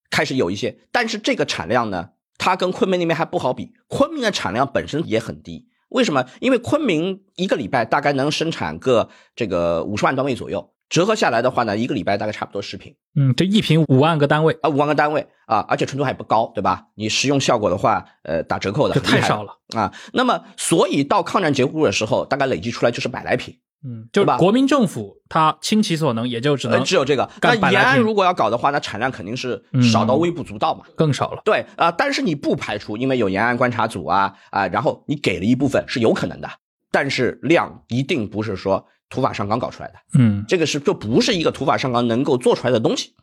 开始有一些，但是这个产量呢，它跟昆明那边还不好比，昆明的产量本身也很低，为什么？因为昆明一个礼拜大概能生产个这个五十万单位左右。折合下来的话呢，一个礼拜大概差不多十瓶，嗯，这一瓶五万个单位啊，五万个单位啊，而且纯度还不高，对吧？你食用效果的话，呃，打折扣的，这太少了啊。那么，所以到抗战结束的时候，大概累计出来就是百来瓶，嗯，就国民政府他倾其所能，也就只能只有这个。那延安如果要搞的话，那产量肯定是少到微不足道嘛，更少了。对啊，但是你不排除，因为有延安观察组啊啊，然后你给了一部分是有可能的，但是量一定不是说。土法上纲搞出来的，嗯，这个是就不是一个土法上纲能够做出来的东西。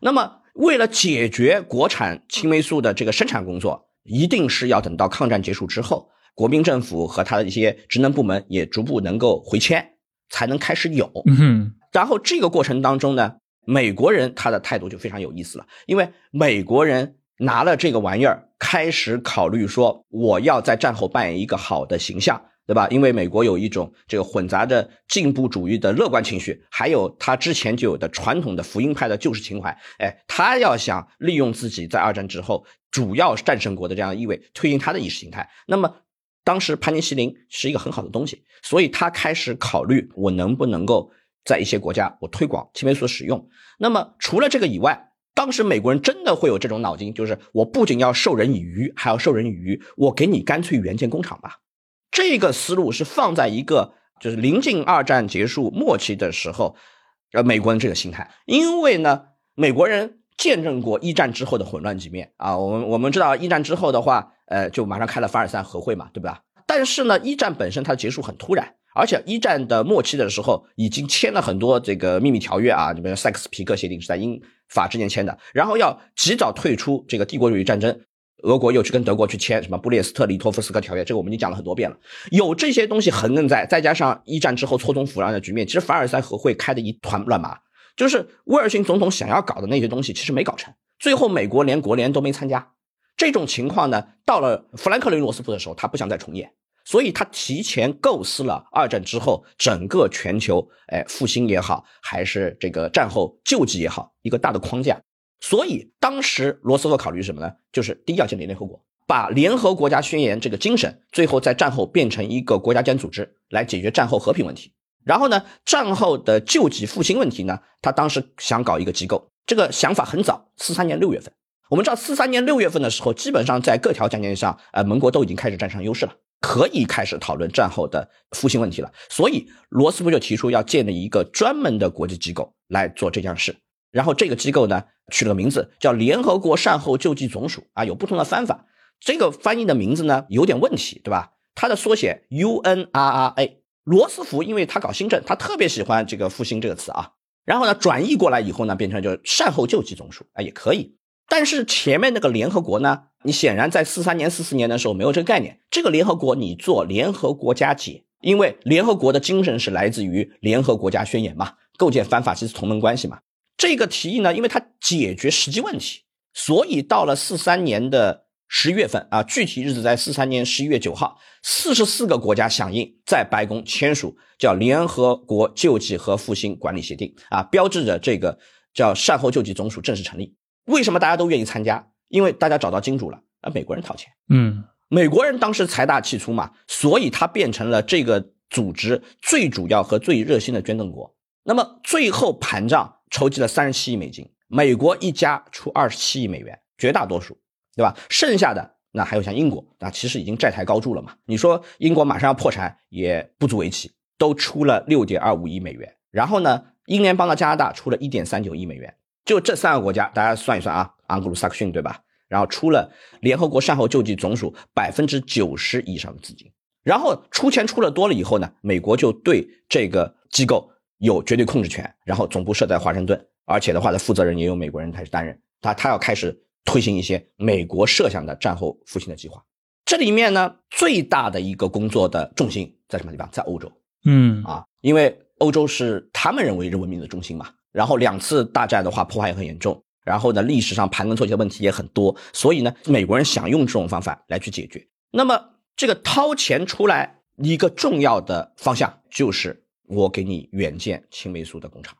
那么，为了解决国产青霉素的这个生产工作，一定是要等到抗战结束之后，国民政府和他的一些职能部门也逐步能够回迁，才能开始有。嗯，然后这个过程当中呢，美国人他的态度就非常有意思了，因为美国人拿了这个玩意儿，开始考虑说，我要在战后扮演一个好的形象。对吧？因为美国有一种这个混杂着进步主义的乐观情绪，还有他之前就有的传统的福音派的旧式情怀。哎，他要想利用自己在二战之后主要战胜国的这样意味，推进他的意识形态。那么，当时盘尼西林是一个很好的东西，所以他开始考虑我能不能够在一些国家我推广青霉素使用。那么，除了这个以外，当时美国人真的会有这种脑筋，就是我不仅要授人以鱼，还要授人以渔，我给你干脆援建工厂吧。这个思路是放在一个就是临近二战结束末期的时候，呃，美国人这个心态，因为呢，美国人见证过一战之后的混乱局面啊，我们我们知道一战之后的话，呃，就马上开了凡尔赛和会嘛，对吧？但是呢，一战本身它的结束很突然，而且一战的末期的时候已经签了很多这个秘密条约啊，你比如塞克斯皮克协定是在英法之间签的，然后要及早退出这个帝国主义战争。俄国又去跟德国去签什么布列斯特里托夫斯克条约，这个我们已经讲了很多遍了。有这些东西横亘在，再加上一战之后错综复杂的局面，其实凡尔赛和会开的一团乱麻。就是威尔逊总统想要搞的那些东西，其实没搞成。最后美国连国联都没参加。这种情况呢，到了富兰克林罗斯福的时候，他不想再重演，所以他提前构思了二战之后整个全球，哎，复兴也好，还是这个战后救济也好，一个大的框架。所以当时罗斯福考虑什么呢？就是第一要建立联合国，把联合国家宣言这个精神，最后在战后变成一个国家间组织来解决战后和平问题。然后呢，战后的救济复兴问题呢，他当时想搞一个机构，这个想法很早，四三年六月份。我们知道四三年六月份的时候，基本上在各条战线上，呃，盟国都已经开始占上优势了，可以开始讨论战后的复兴问题了。所以罗斯福就提出要建立一个专门的国际机构。来做这件事。然后这个机构呢取了个名字叫联合国善后救济总署啊，有不同的翻法。这个翻译的名字呢有点问题，对吧？它的缩写 UNRRA。罗斯福因为他搞新政，他特别喜欢这个复兴这个词啊。然后呢转译过来以后呢，变成就是善后救济总署啊，也可以。但是前面那个联合国呢，你显然在四三年、四四年的时候没有这个概念。这个联合国你做联合国家解，因为联合国的精神是来自于联合国家宣言嘛，构建反法西斯同盟关系嘛。这个提议呢，因为它解决实际问题，所以到了四三年的十月份啊，具体日子在四三年十一月九号，四十四个国家响应，在白宫签署叫《联合国救济和复兴管理协定》啊，标志着这个叫善后救济总署正式成立。为什么大家都愿意参加？因为大家找到金主了啊，美国人掏钱，嗯，美国人当时财大气粗嘛，所以他变成了这个组织最主要和最热心的捐赠国。那么最后盘账。筹集了三十七亿美金，美国一家出二十七亿美元，绝大多数，对吧？剩下的那还有像英国，那其实已经债台高筑了嘛。你说英国马上要破产也不足为奇，都出了六点二五亿美元。然后呢，英联邦的加拿大出了一点三九亿美元，就这三个国家，大家算一算啊，盎格鲁撒克逊对吧？然后出了联合国善后救济总署百分之九十以上的资金，然后出钱出了多了以后呢，美国就对这个机构。有绝对控制权，然后总部设在华盛顿，而且的话，的负责人也有美国人开始担任。他他要开始推行一些美国设想的战后复兴的计划。这里面呢，最大的一个工作的重心在什么地方？在欧洲。嗯啊，因为欧洲是他们认为人文明的中心嘛。然后两次大战的话，破坏也很严重。然后呢，历史上盘根错节的问题也很多。所以呢，美国人想用这种方法来去解决。那么这个掏钱出来一个重要的方向就是。我给你援建青霉素的工厂，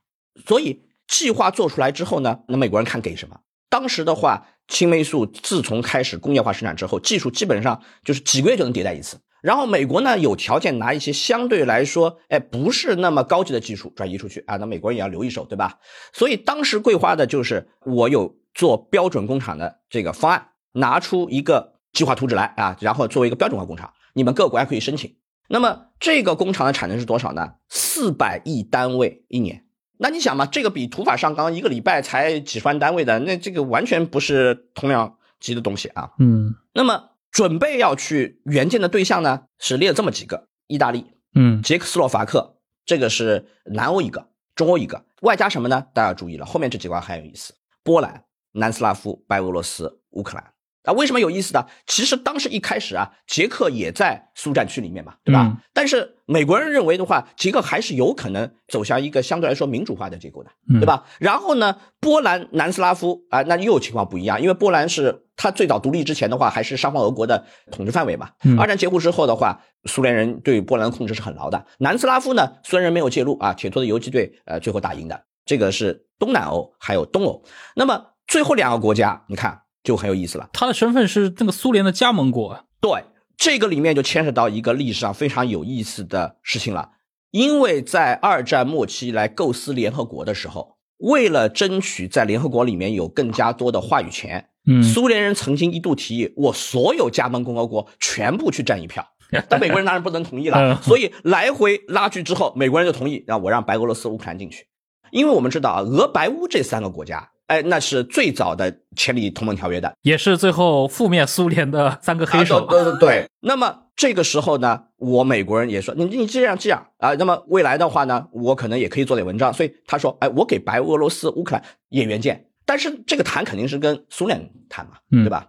所以计划做出来之后呢，那美国人看给什么？当时的话，青霉素自从开始工业化生产之后，技术基本上就是几个月就能迭代一次。然后美国呢有条件拿一些相对来说，哎，不是那么高级的技术转移出去啊，那美国人也要留一手，对吧？所以当时桂花的就是我有做标准工厂的这个方案，拿出一个计划图纸来啊，然后作为一个标准化工厂，你们各个国家可以申请。那么这个工厂的产能是多少呢？四百亿单位一年。那你想嘛，这个比土法上纲一个礼拜才几十万单位的，那这个完全不是同量级的东西啊。嗯。那么准备要去援建的对象呢，是列了这么几个：意大利、嗯，捷克斯洛伐克，这个是南欧一个，中欧一个，外加什么呢？大家注意了，后面这几块很有意思：波兰、南斯拉夫、白俄罗斯、乌克兰。啊，为什么有意思呢？其实当时一开始啊，捷克也在苏战区里面嘛，对吧？但是美国人认为的话，捷克还是有可能走向一个相对来说民主化的结构的，对吧？然后呢，波兰、南斯拉夫啊，那又情况不一样，因为波兰是它最早独立之前的话，还是沙皇俄国的统治范围嘛。二战结束之后的话，苏联人对波兰的控制是很牢的。南斯拉夫呢，虽然人没有介入啊，铁托的游击队呃最后打赢的。这个是东南欧还有东欧。那么最后两个国家，你看。就很有意思了，他的身份是那个苏联的加盟国。对，这个里面就牵扯到一个历史上非常有意思的事情了。因为在二战末期来构思联合国的时候，为了争取在联合国里面有更加多的话语权，嗯，苏联人曾经一度提议，我所有加盟共和国全部去占一票，但美国人当然不能同意了，所以来回拉锯之后，美国人就同意让我让白俄罗斯、乌克兰进去，因为我们知道啊，俄白乌这三个国家。哎，那是最早的签立同盟条约的，也是最后覆灭苏联的三个黑手。对对对。那么这个时候呢，我美国人也说，你你这样这样啊，那么未来的话呢，我可能也可以做点文章。所以他说，哎，我给白俄罗斯、乌克兰也援建，但是这个谈肯定是跟苏联谈嘛，对吧？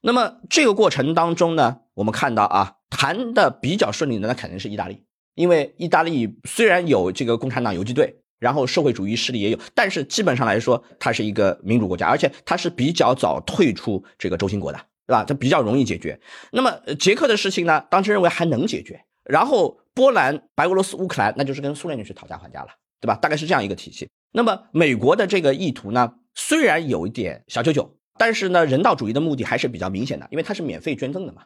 那么这个过程当中呢，我们看到啊，谈的比较顺利的那肯定是意大利，因为意大利虽然有这个共产党游击队。然后社会主义势力也有，但是基本上来说，它是一个民主国家，而且它是比较早退出这个轴心国的，对吧？它比较容易解决。那么捷克的事情呢，当时认为还能解决。然后波兰、白俄罗斯、乌克兰，那就是跟苏联去讨价还价了，对吧？大概是这样一个体系。那么美国的这个意图呢，虽然有一点小九九，但是呢，人道主义的目的还是比较明显的，因为它是免费捐赠的嘛。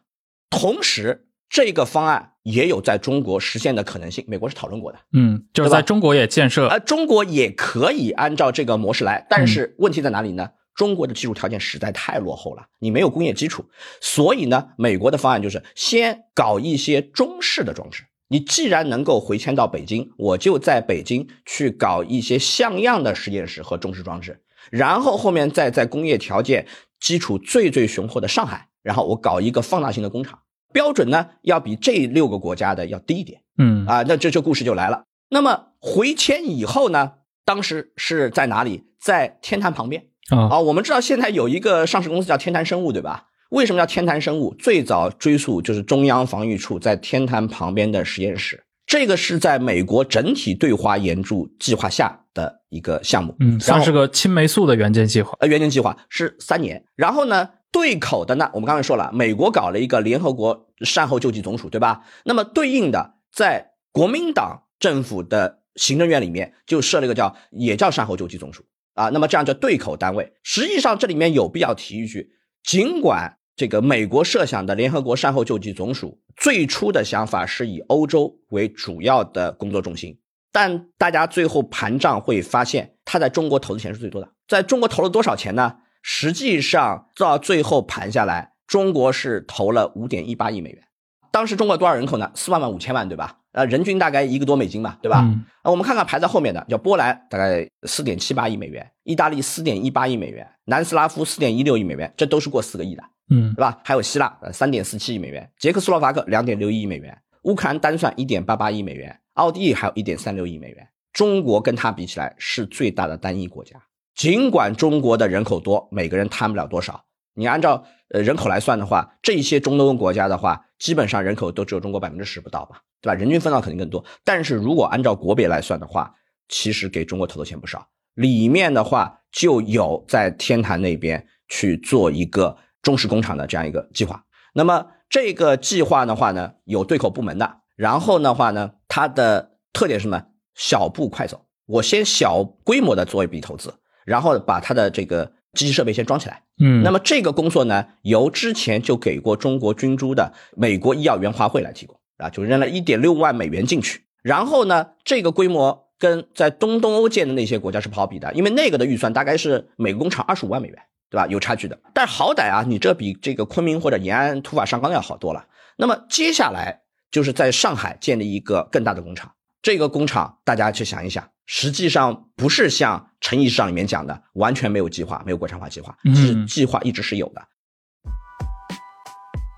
同时。这个方案也有在中国实现的可能性，美国是讨论过的，嗯，就是在中国也建设，呃，中国也可以按照这个模式来，但是问题在哪里呢？中国的技术条件实在太落后了，你没有工业基础，所以呢，美国的方案就是先搞一些中式的装置，你既然能够回迁到北京，我就在北京去搞一些像样的实验室和中式装置，然后后面再在工业条件基础最最雄厚的上海，然后我搞一个放大型的工厂，标准呢要比这六个国家的要低一点嗯啊。那这这故事就来了。那么回迁以后呢，当时是在哪里？在天坛旁边。啊啊，我们知道现在有一个上市公司叫天坛生物，对吧？为什么叫天坛生物？最早追溯就是中央防御处在天坛旁边的实验室，这个是在美国整体对华援助计划下的一个项目，嗯，算是个青霉素的援建计划。呃援建计划是三年。然后呢，对口的呢，我们刚才说了，美国搞了一个联合国善后救济总署，对吧？那么对应的，在国民党政府的行政院里面就设了一个叫也叫善后救济总署啊。那么这样叫对口单位。实际上这里面有必要提一句，尽管这个美国设想的联合国善后救济总署最初的想法是以欧洲为主要的工作重心，但大家最后盘账会发现，他在中国投的钱是最多的。在中国投了多少钱呢？实际上到最后盘下来，中国是投了五点一八亿美元。当时中国多少人口呢？四万万五千万，对吧？呃，人均大概一个多美金吧，对吧？嗯啊，我们看看排在后面的，叫波兰，大概四点七八亿美元，意大利四点一八亿美元，南斯拉夫四点一六亿美元，这都是过四个亿的。嗯对吧？还有希腊，呃，三点四七亿美元，捷克斯洛伐克两点六一亿美元，乌克兰单算一点八八亿美元，奥地利还有一点三六亿美元。中国跟它比起来是最大的单一国家，尽管中国的人口多，每个人摊不了多少。你按照呃人口来算的话，这些中东国家的话，基本上人口都只有中国百分之十不到吧，对吧？人均分到肯定更多。但是如果按照国别来算的话，其实给中国投的钱不少。里面的话就有在天坛那边去做一个中式工厂的这样一个计划。那么这个计划的话呢，有对口部门的，然后的话呢，它的特点是什么？小步快走，我先小规模的做一笔投资，然后把它的这个机器设备先装起来。嗯，那么这个工作呢，由之前就给过中国军珠的美国医药援华会来提供啊，就扔了一点六万美元进去。然后呢，这个规模跟在东东欧建的那些国家是不好比的，因为那个的预算大概是每个工厂二十五万美元，对吧？有差距的。但好歹啊，你这比这个昆明或者延安土法上钢要好多了。那么接下来就是在上海建立一个更大的工厂。这个工厂大家去想一想，实际上不是像陈毅市长里面讲的完全没有计划，没有国产化计划，嗯其实计划一直是有的。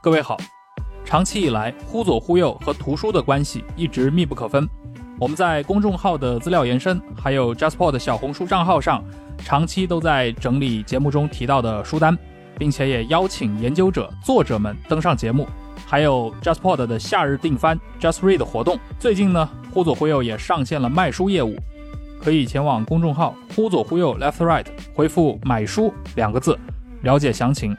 各位好，长期以来，忽左忽右和图书的关系一直密不可分。我们在公众号的资料延伸，还有 JustPod 小红书账号上，长期都在整理节目中提到的书单，并且也邀请研究者、作者们登上节目。还有 JustPod 的夏日订番 Just Read 活动，最近呢，忽左忽右也上线了卖书业务，可以前往公众号“忽左忽右 Left Right” 回复“买书”两个字，了解详情。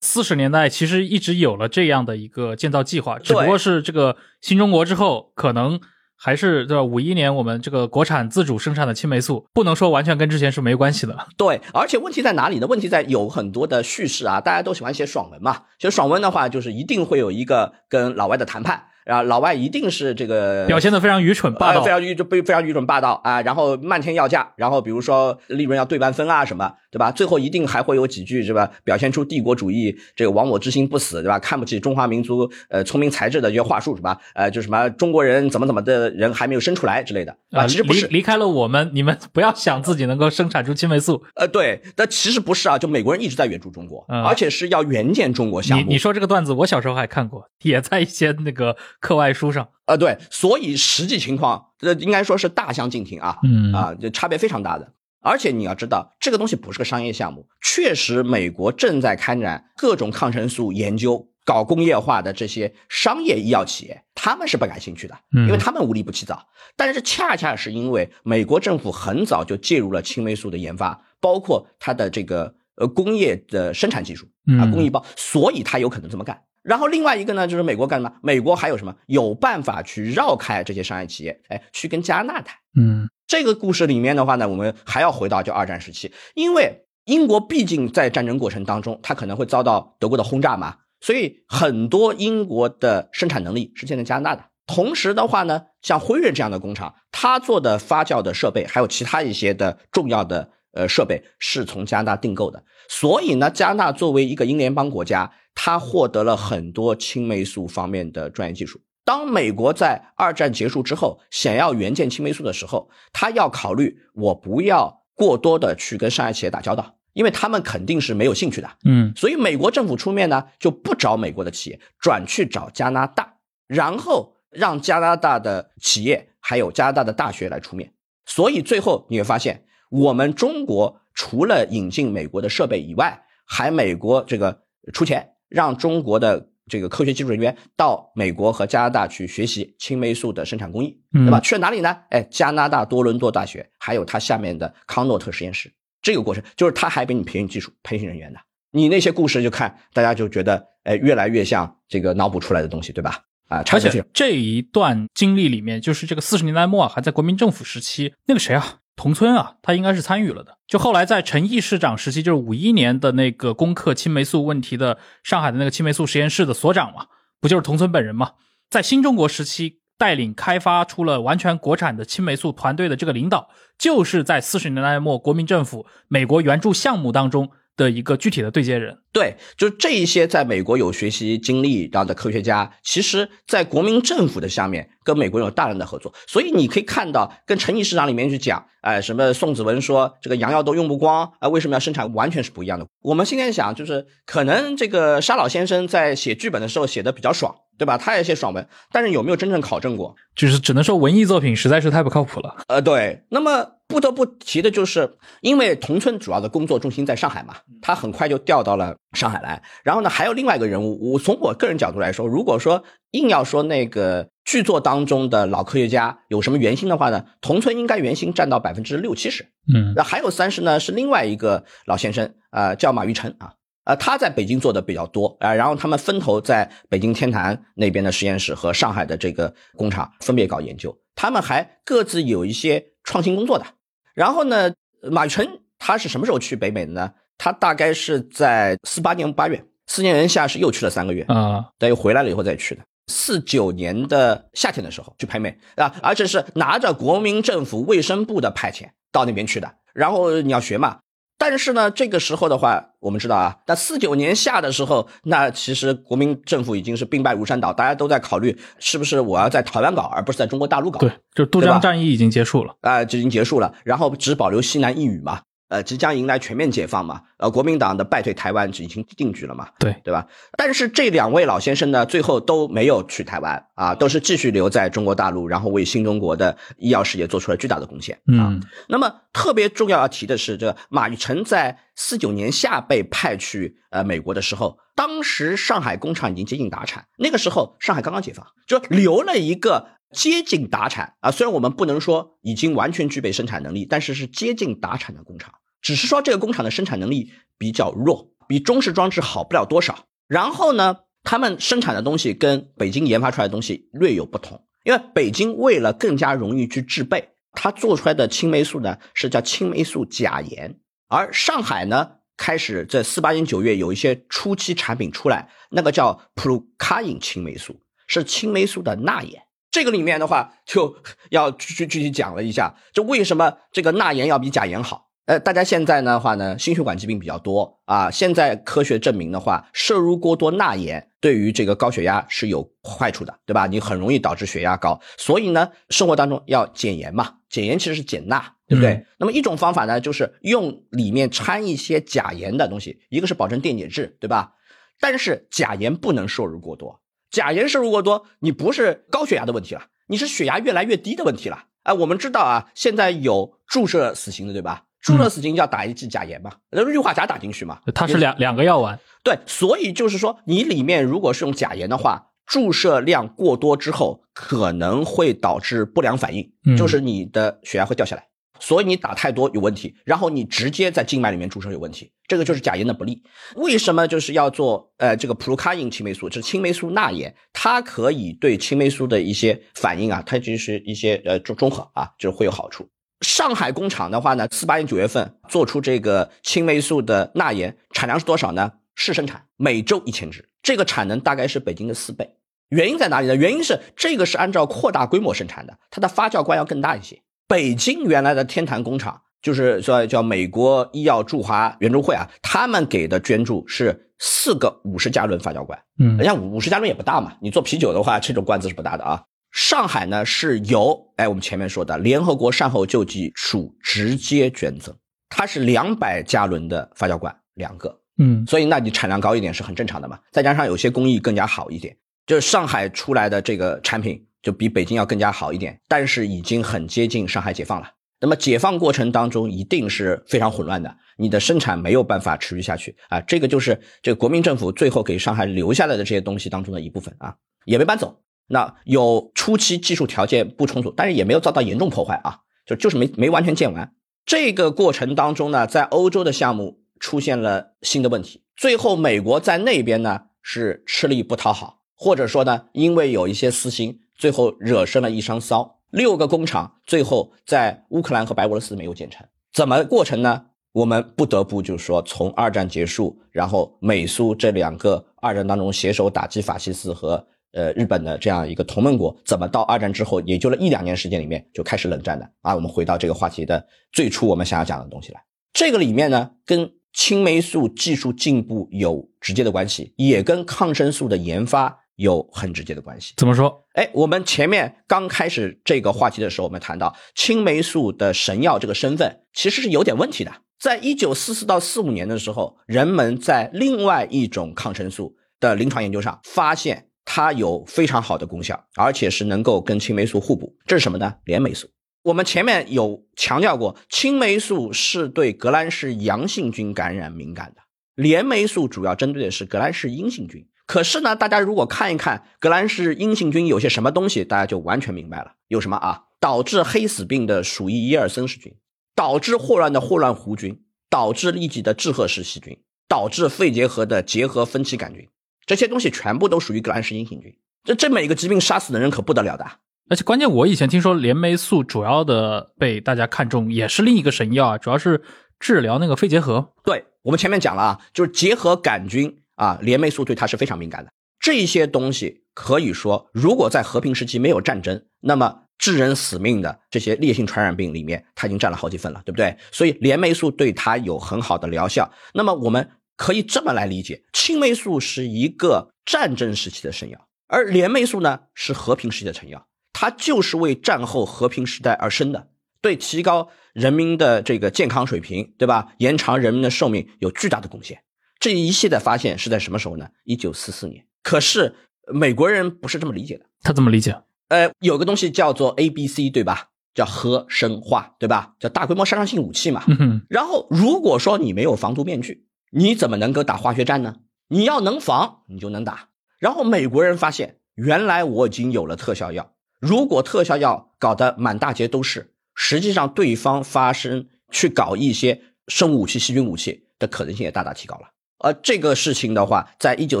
四十年代其实一直有了这样的一个建造计划，只不过是这个新中国之后，可能还是对吧？五一年我们这个国产自主生产的青霉素，不能说完全跟之前是没关系的。对，而且问题在哪里呢？问题在有很多的叙事啊，大家都喜欢写爽文嘛。写爽文的话，就是一定会有一个跟老外的谈判。啊，老外一定是这个表现的非常愚蠢霸道，呃、非常愚就非非常愚蠢霸道啊，然后漫天要价，然后比如说利润要对半分啊什么，对吧？最后一定还会有几句是吧？表现出帝国主义这个亡我之心不死，对吧？看不起中华民族呃聪明才智的一些话术是吧？呃，就什么中国人怎么怎么的人还没有生出来之类的啊，其实不是离离开了我们，你们不要想自己能够生产出青霉素。呃，对，但其实不是啊，就美国人一直在援助中国，嗯、而且是要援建中国项目。你你说这个段子，我小时候还看过，也在一些那个课外书上。呃，对，所以实际情况，这应该说是大相径庭啊，嗯啊，这差别非常大的。而且你要知道，这个东西不是个商业项目，确实美国正在开展各种抗生素研究、搞工业化的这些商业医药企业，他们是不感兴趣的，因为他们无利不起早。但是恰恰是因为美国政府很早就介入了青霉素的研发，包括它的这个呃工业的生产技术啊，工艺包，所以它有可能这么干。然后另外一个呢，就是美国干什么？美国还有什么有办法去绕开这些商业企业，哎，去跟加拿大谈。嗯，这个故事里面的话呢，我们还要回到就二战时期，因为英国毕竟在战争过程当中，它可能会遭到德国的轰炸嘛，所以很多英国的生产能力是建在加拿大的。同时的话呢，像辉瑞这样的工厂，它做的发酵的设备，还有其他一些的重要的呃设备，是从加拿大订购的。所以呢，加拿大作为一个英联邦国家。它获得了很多青霉素方面的专业技术。当美国在二战结束之后想要援建青霉素的时候，他要考虑我不要过多的去跟上海企业打交道，因为他们肯定是没有兴趣的。嗯所以美国政府出面呢，就不找美国的企业，转去找加拿大，然后让加拿大的企业还有加拿大的大学来出面。所以最后你会发现，我们中国除了引进美国的设备以外，还美国这个出钱让中国的这个科学技术人员到美国和加拿大去学习青霉素的生产工艺，对吧？嗯去了哪里呢？哎，加拿大多伦多大学，还有它下面的康诺特实验室。这个过程就是他还给你培训技术、培训人员的。你那些故事就看大家就觉得，哎，越来越像这个脑补出来的东西，对吧？啊，而且这一段经历里面，就是这个四十年代末啊，还在国民政府时期，那个谁啊，同村啊，他应该是参与了的。就后来在陈毅市长时期，就是五一年的那个攻克青霉素问题的上海的那个青霉素实验室的所长嘛，不就是同村本人嘛？在新中国时期带领开发出了完全国产的青霉素团队的这个领导，就是在四十年代末国民政府美国援助项目当中的一个具体的对接人。对，就这一些在美国有学习经历然后的科学家，其实在国民政府的下面跟美国有大量的合作，所以你可以看到，跟成毅市长里面去讲，哎、什么宋子文说这个洋药都用不光啊、为什么要生产，完全是不一样的。我们现在想，就是可能这个沙老先生在写剧本的时候写的比较爽，对吧？他也写爽文，但是有没有真正考证过？就是只能说文艺作品实在是太不靠谱了。呃，对，那么不得不提的就是，因为同村主要的工作重心在上海嘛，他很快就调到了上海来。然后呢，还有另外一个人物，我从我个人角度来说，如果说硬要说那个剧作当中的老科学家有什么原型的话呢，同村应该原型占到百分之六七十。嗯那还有三十呢，是另外一个老先生，呃，叫马玉成啊，呃，他在北京做的比较多啊、然后他们分头在北京天坛那边的实验室和上海的这个工厂分别搞研究，他们还各自有一些创新工作的。然后呢，马宇成他是什么时候去北美的呢？他大概是在四八年八月，四年人下是又去了三个月，啊、等又回来了以后再去的。四九年的夏天的时候去北美啊，而且是拿着国民政府卫生部的派遣到那边去的。然后你要学嘛，但是呢，这个时候的话，我们知道啊，那四九年夏的时候，那其实国民政府已经是兵败如山倒，大家都在考虑是不是我要在台湾搞，而不是在中国大陆搞。对，就渡江战役已经结束了。啊、就已经结束了，然后只保留西南一隅嘛，呃，即将迎来全面解放嘛，呃，国民党的败退台湾已经定局了嘛，对，对吧？但是这两位老先生呢，最后都没有去台湾啊，都是继续留在中国大陆，然后为新中国的医药事业做出了巨大的贡献啊。嗯那么特别重要要提的是，这个马玉成在四九年夏被派去呃美国的时候，当时上海工厂已经接近达产，那个时候上海刚刚解放，就留了一个接近达产啊。虽然我们不能说已经完全具备生产能力，但是是接近达产的工厂，只是说这个工厂的生产能力比较弱，比中式装置好不了多少。然后呢，他们生产的东西跟北京研发出来的东西略有不同，因为北京为了更加容易去制备，它做出来的青霉素呢是叫青霉素钾盐，而上海呢开始在四八年九月有一些初期产品出来，那个叫普鲁卡因青霉素，是青霉素的钠盐。这个里面的话，就要具具体讲了一下，就为什么这个钠盐要比钾盐好。呃，大家现在的话呢，心血管疾病比较多啊。现在科学证明的话，摄入过多钠盐对于这个高血压是有坏处的，对吧？你很容易导致血压高。所以呢，生活当中要减盐嘛，减盐其实是减钠，对不对？那么一种方法呢，就是用里面掺一些钾盐的东西，一个是保证电解质，对吧？但是钾盐不能摄入过多，钾盐摄入过多，你不是高血压的问题了，你是血压越来越低的问题了。啊，我们知道啊，现在有注射死刑的，对吧？注射死刑要打一剂钾盐嘛，那氯化钾打进去嘛。它是两两个药丸。对，所以就是说，你里面如果是用钾盐的话，注射量过多之后，可能会导致不良反应，嗯就是你的血压会掉下来。所以你打太多有问题，然后你直接在静脉里面注射有问题，这个就是钾盐的不利。为什么就是要做呃这个普鲁卡因青霉素，就是青霉素钠盐，它可以对青霉素的一些反应啊，它就是一些呃中中和啊，就是会有好处。上海工厂的话呢，四八年九月份做出这个青霉素的钠盐，产量是多少呢？试生产每周一千只，这个产能大概是北京的四倍。原因在哪里呢？原因是这个是按照扩大规模生产的，它的发酵关要更大一些。北京原来的天坛工厂，就是说叫美国医药驻华援助会啊，他们给的捐助是四个五十加仑发酵罐。嗯人家五十加仑也不大嘛，你做啤酒的话，这种罐子是不大的啊。上海呢是由哎我们前面说的联合国善后救济署直接捐赠，它是两百加仑的发酵罐两个，嗯所以那你产量高一点是很正常的嘛。再加上有些工艺更加好一点，就是上海出来的这个产品就比北京要更加好一点，但是已经很接近上海解放了。那么解放过程当中一定是非常混乱的，你的生产没有办法持续下去啊，这个就是这个国民政府最后给上海留下来的这些东西当中的一部分啊，也没搬走。那有初期技术条件不充足，但是也没有遭到严重破坏啊，就就是没没完全建完。这个过程当中呢，在欧洲的项目出现了新的问题，最后美国在那边呢是吃力不讨好，或者说呢，因为有一些私心，最后惹生了一场骚。六个工厂最后在乌克兰和白俄罗斯没有建成，怎么过程呢？我们不得不就是说，从二战结束，然后美苏这两个二战当中携手打击法西斯和呃日本的这样一个同盟国，怎么到二战之后，也就了一两年时间里面就开始冷战的啊？我们回到这个话题的最初，我们想要讲的东西来。这个里面呢，跟青霉素技术进步有直接的关系，也跟抗生素的研发有很直接的关系。怎么说？哎，我们前面刚开始这个话题的时候，我们谈到青霉素的神药这个身份其实是有点问题的。在一九四四到四五年的时候，人们在另外一种抗生素的临床研究上发现它有非常好的功效，而且是能够跟青霉素互补。这是什么呢？链霉素。我们前面有强调过，青霉素是对革兰氏阳性菌感染敏感的，链霉素主要针对的是革兰氏阴性菌。可是呢，大家如果看一看革兰氏阴性菌有些什么东西，大家就完全明白了。有什么啊？导致黑死病的鼠疫耶尔森氏菌，导致霍乱的霍乱弧菌，导致痢疾的志贺氏细菌，导致肺结核的结核分期杆菌，这些东西全部都属于革兰氏阴性菌。这这每个疾病杀死的人可不得了的。而且关键，我以前听说链霉素主要的被大家看中，也是另一个神药啊，主要是治疗那个肺结核。对我们前面讲了啊，就是结核杆菌啊，链霉素对它是非常敏感的。这些东西可以说，如果在和平时期没有战争，那么致人死命的这些烈性传染病里面，它已经占了好几份了，对不对？所以链霉素对它有很好的疗效。那么我们可以这么来理解，青霉素是一个战争时期的神药，而链霉素呢是和平时期的神药，它就是为战后和平时代而生的，对提高人民的这个健康水平，对吧？延长人民的寿命有巨大的贡献。这一系列发现是在什么时候呢？一九四四年。可是美国人不是这么理解的。他怎么理解？呃，有个东西叫做 A B C，对吧？叫核生化，对吧？叫大规模杀伤性武器嘛。嗯，然后如果说你没有防毒面具，你怎么能够打化学战呢？你要能防，你就能打。然后美国人发现，原来我已经有了特效药。如果特效药搞得满大街都是，实际上对方发生去搞一些生物武器、细菌武器的可能性也大大提高了。而这个事情的话，在一九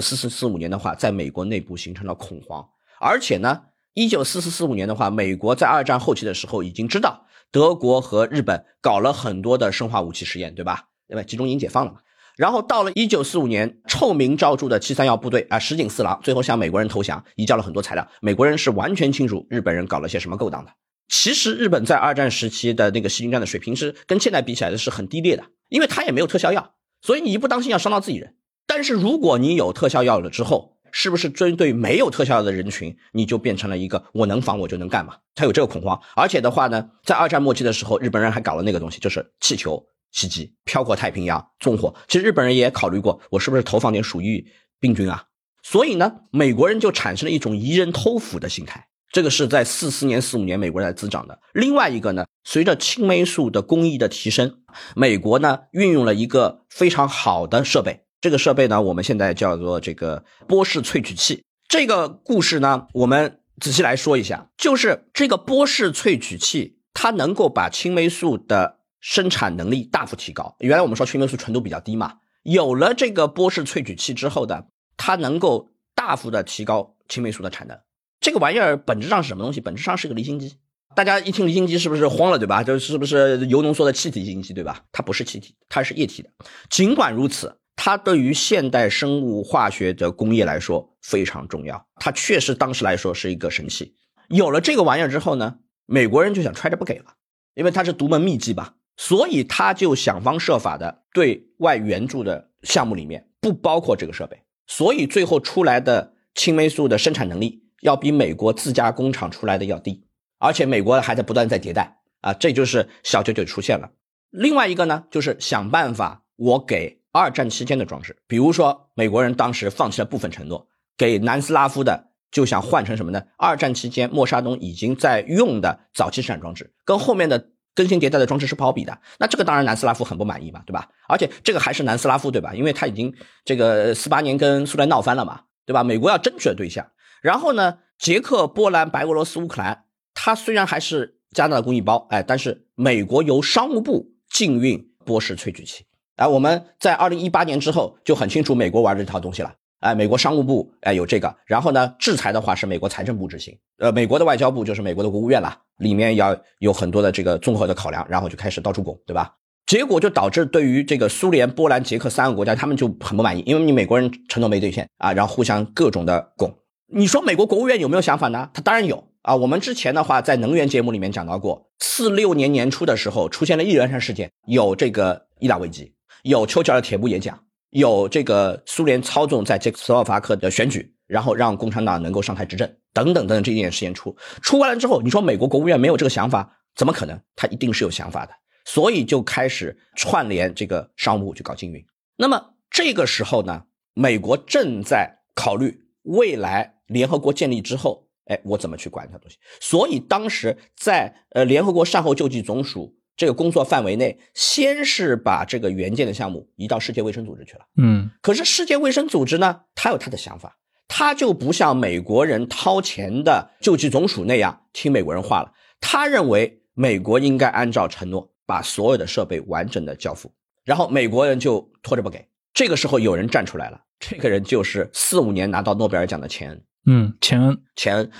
四四四五年的话，在美国内部形成了恐慌，而且呢，一九四四四五年的话，美国在二战后期的时候已经知道德国和日本搞了很多的生化武器实验，对吧？对吧？集中营解放了嘛。然后到了一九四五年，臭名昭著的七三幺部队啊，石井四郎最后向美国人投降，移交了很多材料。美国人是完全清楚日本人搞了些什么勾当的。其实日本在二战时期的那个细菌战的水平是跟现在比起来的是很低劣的，因为它也没有特效药。所以你一不当心要伤到自己人，但是如果你有特效药了之后，是不是针对没有特效药的人群，你就变成了一个我能防我就能干嘛？他有这个恐慌，而且的话呢，在二战末期的时候，日本人还搞了那个东西，就是气球袭击，飘过太平洋纵火。其实日本人也考虑过，我是不是投放点鼠疫病菌啊？所以呢，美国人就产生了一种疑人偷斧的心态。这个是在四四年、四五年美国人在滋长的。另外一个呢，随着青霉素的工艺的提升，美国呢运用了一个非常好的设备。这个设备呢，我们现在叫做这个波氏萃取器。这个故事呢，我们仔细来说一下，就是这个波氏萃取器，它能够把青霉素的生产能力大幅提高。原来我们说青霉素纯度比较低嘛，有了这个波氏萃取器之后的，它能够大幅的提高青霉素的产能。这个玩意儿本质上是什么东西？本质上是个离心机。大家一听离心机是不是慌了，对吧？这是不是铀浓缩的气体离心机，对吧？它不是气体，它是液体的。尽管如此，它对于现代生物化学的工业来说非常重要。它确实当时来说是一个神器。有了这个玩意儿之后呢，美国人就想揣着不给了，因为它是独门秘技吧，所以他就想方设法的对外援助的项目里面不包括这个设备，所以最后出来的青霉素的生产能力要比美国自家工厂出来的要低，而且美国还在不断在迭代啊，这就是小九九出现了。另外一个呢，就是想办法我给二战期间的装置，比如说美国人当时放弃了部分承诺，给南斯拉夫的就想换成什么呢？二战期间默沙东已经在用的早期生产装置，跟后面的。更新迭代的装置是不好比的，那这个当然南斯拉夫很不满意嘛，对吧？而且这个还是南斯拉夫，对吧？因为他已经这个四八年跟苏联闹翻了嘛，对吧？美国要争取的对象。然后呢，捷克、波兰、白俄罗斯、乌克兰，它虽然还是加拿大的工艺包，哎，但是美国由商务部禁运波氏萃取器。哎，我们在二零一八年之后就很清楚美国玩这套东西了。哎，美国商务部哎有这个，然后呢，制裁的话是美国财政部执行，呃，美国的外交部就是美国的国务院了，里面要有很多的这个综合的考量，然后就开始到处拱，对吧？结果就导致对于这个苏联、波兰、捷克三个国家，他们就很不满意，因为你美国人承诺没兑现啊，然后互相各种的拱。你说美国国务院有没有想法呢？他当然有啊。我们之前的话在能源节目里面讲到过，四六年年初的时候出现了伊尔山事件，有这个伊朗危机，有丘吉尔铁幕演讲。有这个苏联操纵在捷克斯洛伐克的选举，然后让共产党能够上台执政，等等等等，这一点事件出出完了之后，你说美国国务院没有这个想法，怎么可能？他一定是有想法的，所以就开始串联这个商务去搞禁运。那么这个时候呢，美国正在考虑未来联合国建立之后，哎，我怎么去管这东西？所以当时在呃联合国善后救济总署。这个工作范围内，先是把这个援建的项目移到世界卫生组织去了。嗯，可是世界卫生组织呢，他有他的想法，他就不像美国人掏钱的救济总署那样听美国人话了。他认为美国应该按照承诺把所有的设备完整的交付，然后美国人就拖着不给。这个时候有人站出来了，这个人就是四五年拿到诺贝尔奖的钱恩。嗯，钱恩，钱恩，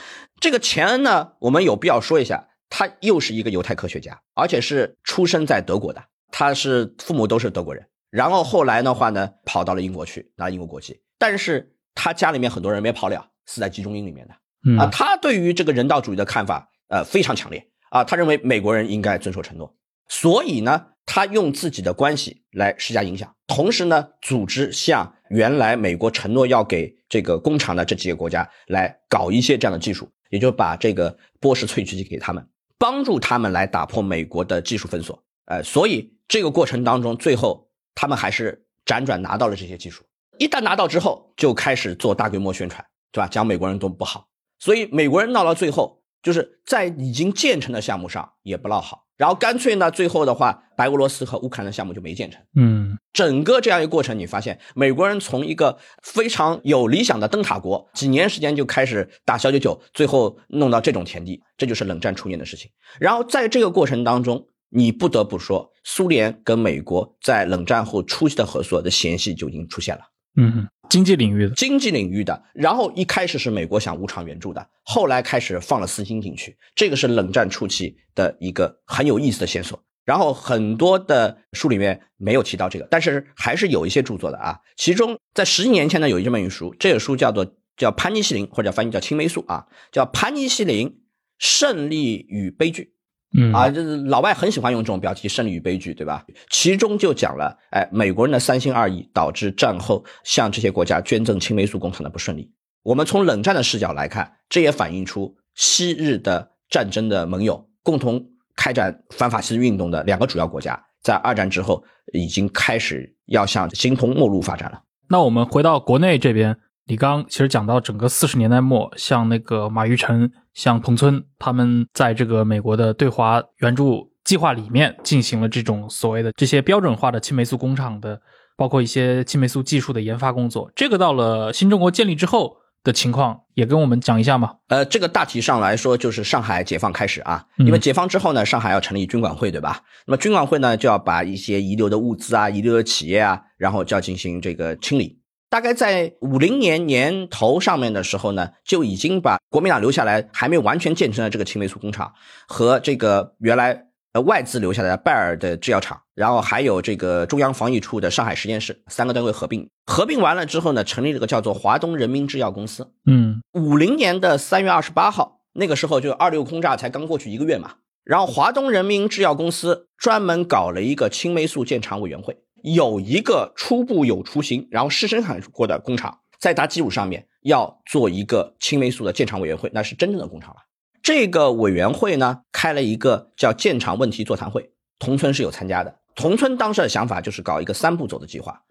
这个钱恩呢，我们有必要说一下。他又是一个犹太科学家，而且是出生在德国的。他是父母都是德国人，然后后来的话呢，跑到了英国去拿英国国籍。但是他家里面很多人没跑了，死在集中营里面的。啊，他对于这个人道主义的看法，呃，非常强烈啊。他认为美国人应该遵守承诺，所以呢，他用自己的关系来施加影响，同时呢，组织向原来美国承诺要给这个工厂的这几个国家来搞一些这样的技术，也就把这个波氏萃取机给他们。帮助他们来打破美国的技术封锁，呃，所以这个过程当中，最后他们还是辗转拿到了这些技术。一旦拿到之后，就开始做大规模宣传，对吧？讲美国人多么不好，所以美国人闹到最后，就是在已经建成的项目上也不落好。然后干脆呢，最后的话，白俄罗斯和乌克兰的项目就没建成。嗯，整个这样一个过程，你发现美国人从一个非常有理想的灯塔国，几年时间就开始打小九九，最后弄到这种田地，这就是冷战初年的事情。然后在这个过程当中，你不得不说，苏联跟美国在冷战后初期的合作的嫌隙就已经出现了。嗯，经济领域的，经济领域的，然后一开始是美国想无偿援助的，后来开始放了私心进去，这个是冷战初期的一个很有意思的线索。然后很多的书里面没有提到这个，但是还是有一些著作的啊。其中在十几年前呢，有一本书，这个书叫做叫潘尼西林，或者翻译叫青霉素啊，叫潘尼西林胜利与悲剧。嗯啊，就是老外很喜欢用这种标题“胜利与悲剧”，对吧？其中就讲了，哎，美国人的三心二意导致战后向这些国家捐赠青霉素工厂的不顺利。我们从冷战的视角来看，这也反映出昔日的战争的盟友，共同开展反法西斯运动的两个主要国家，在二战之后已经开始要向形同陌路发展了。那我们回到国内这边。李刚其实讲到整个四十年代末，像那个马玉成、像彭村，他们在这个美国的对华援助计划里面进行了这种所谓的这些标准化的青霉素工厂的，包括一些青霉素技术的研发工作。这个到了新中国建立之后的情况，也跟我们讲一下嘛。呃，这个大体上来说，就是上海解放开始啊，因为解放之后呢，上海要成立军管会，对吧？那么军管会呢，就要把一些遗留的物资啊、遗留的企业啊，然后就要进行这个清理。大概在五零年年头上面的时候呢，就已经把国民党留下来还没有完全建成的这个青霉素工厂和这个原来呃外资留下来的拜耳的制药厂，然后还有这个中央防疫处的上海实验室三个单位合并。合并完了之后呢，成立了个叫做华东人民制药公司。嗯，五零年的三月二十八号，那个时候就二六空炸才刚过去一个月嘛，然后华东人民制药公司专门搞了一个青霉素建厂委员会。有一个初步有雏形，然后试生产过的工厂，在它基础上面要做一个青霉素的建厂委员会，那是真正的工厂了。这个委员会呢，开了一个叫建厂问题座谈会，同村是有参加的。同村当时的想法就是搞一个三步走的计划。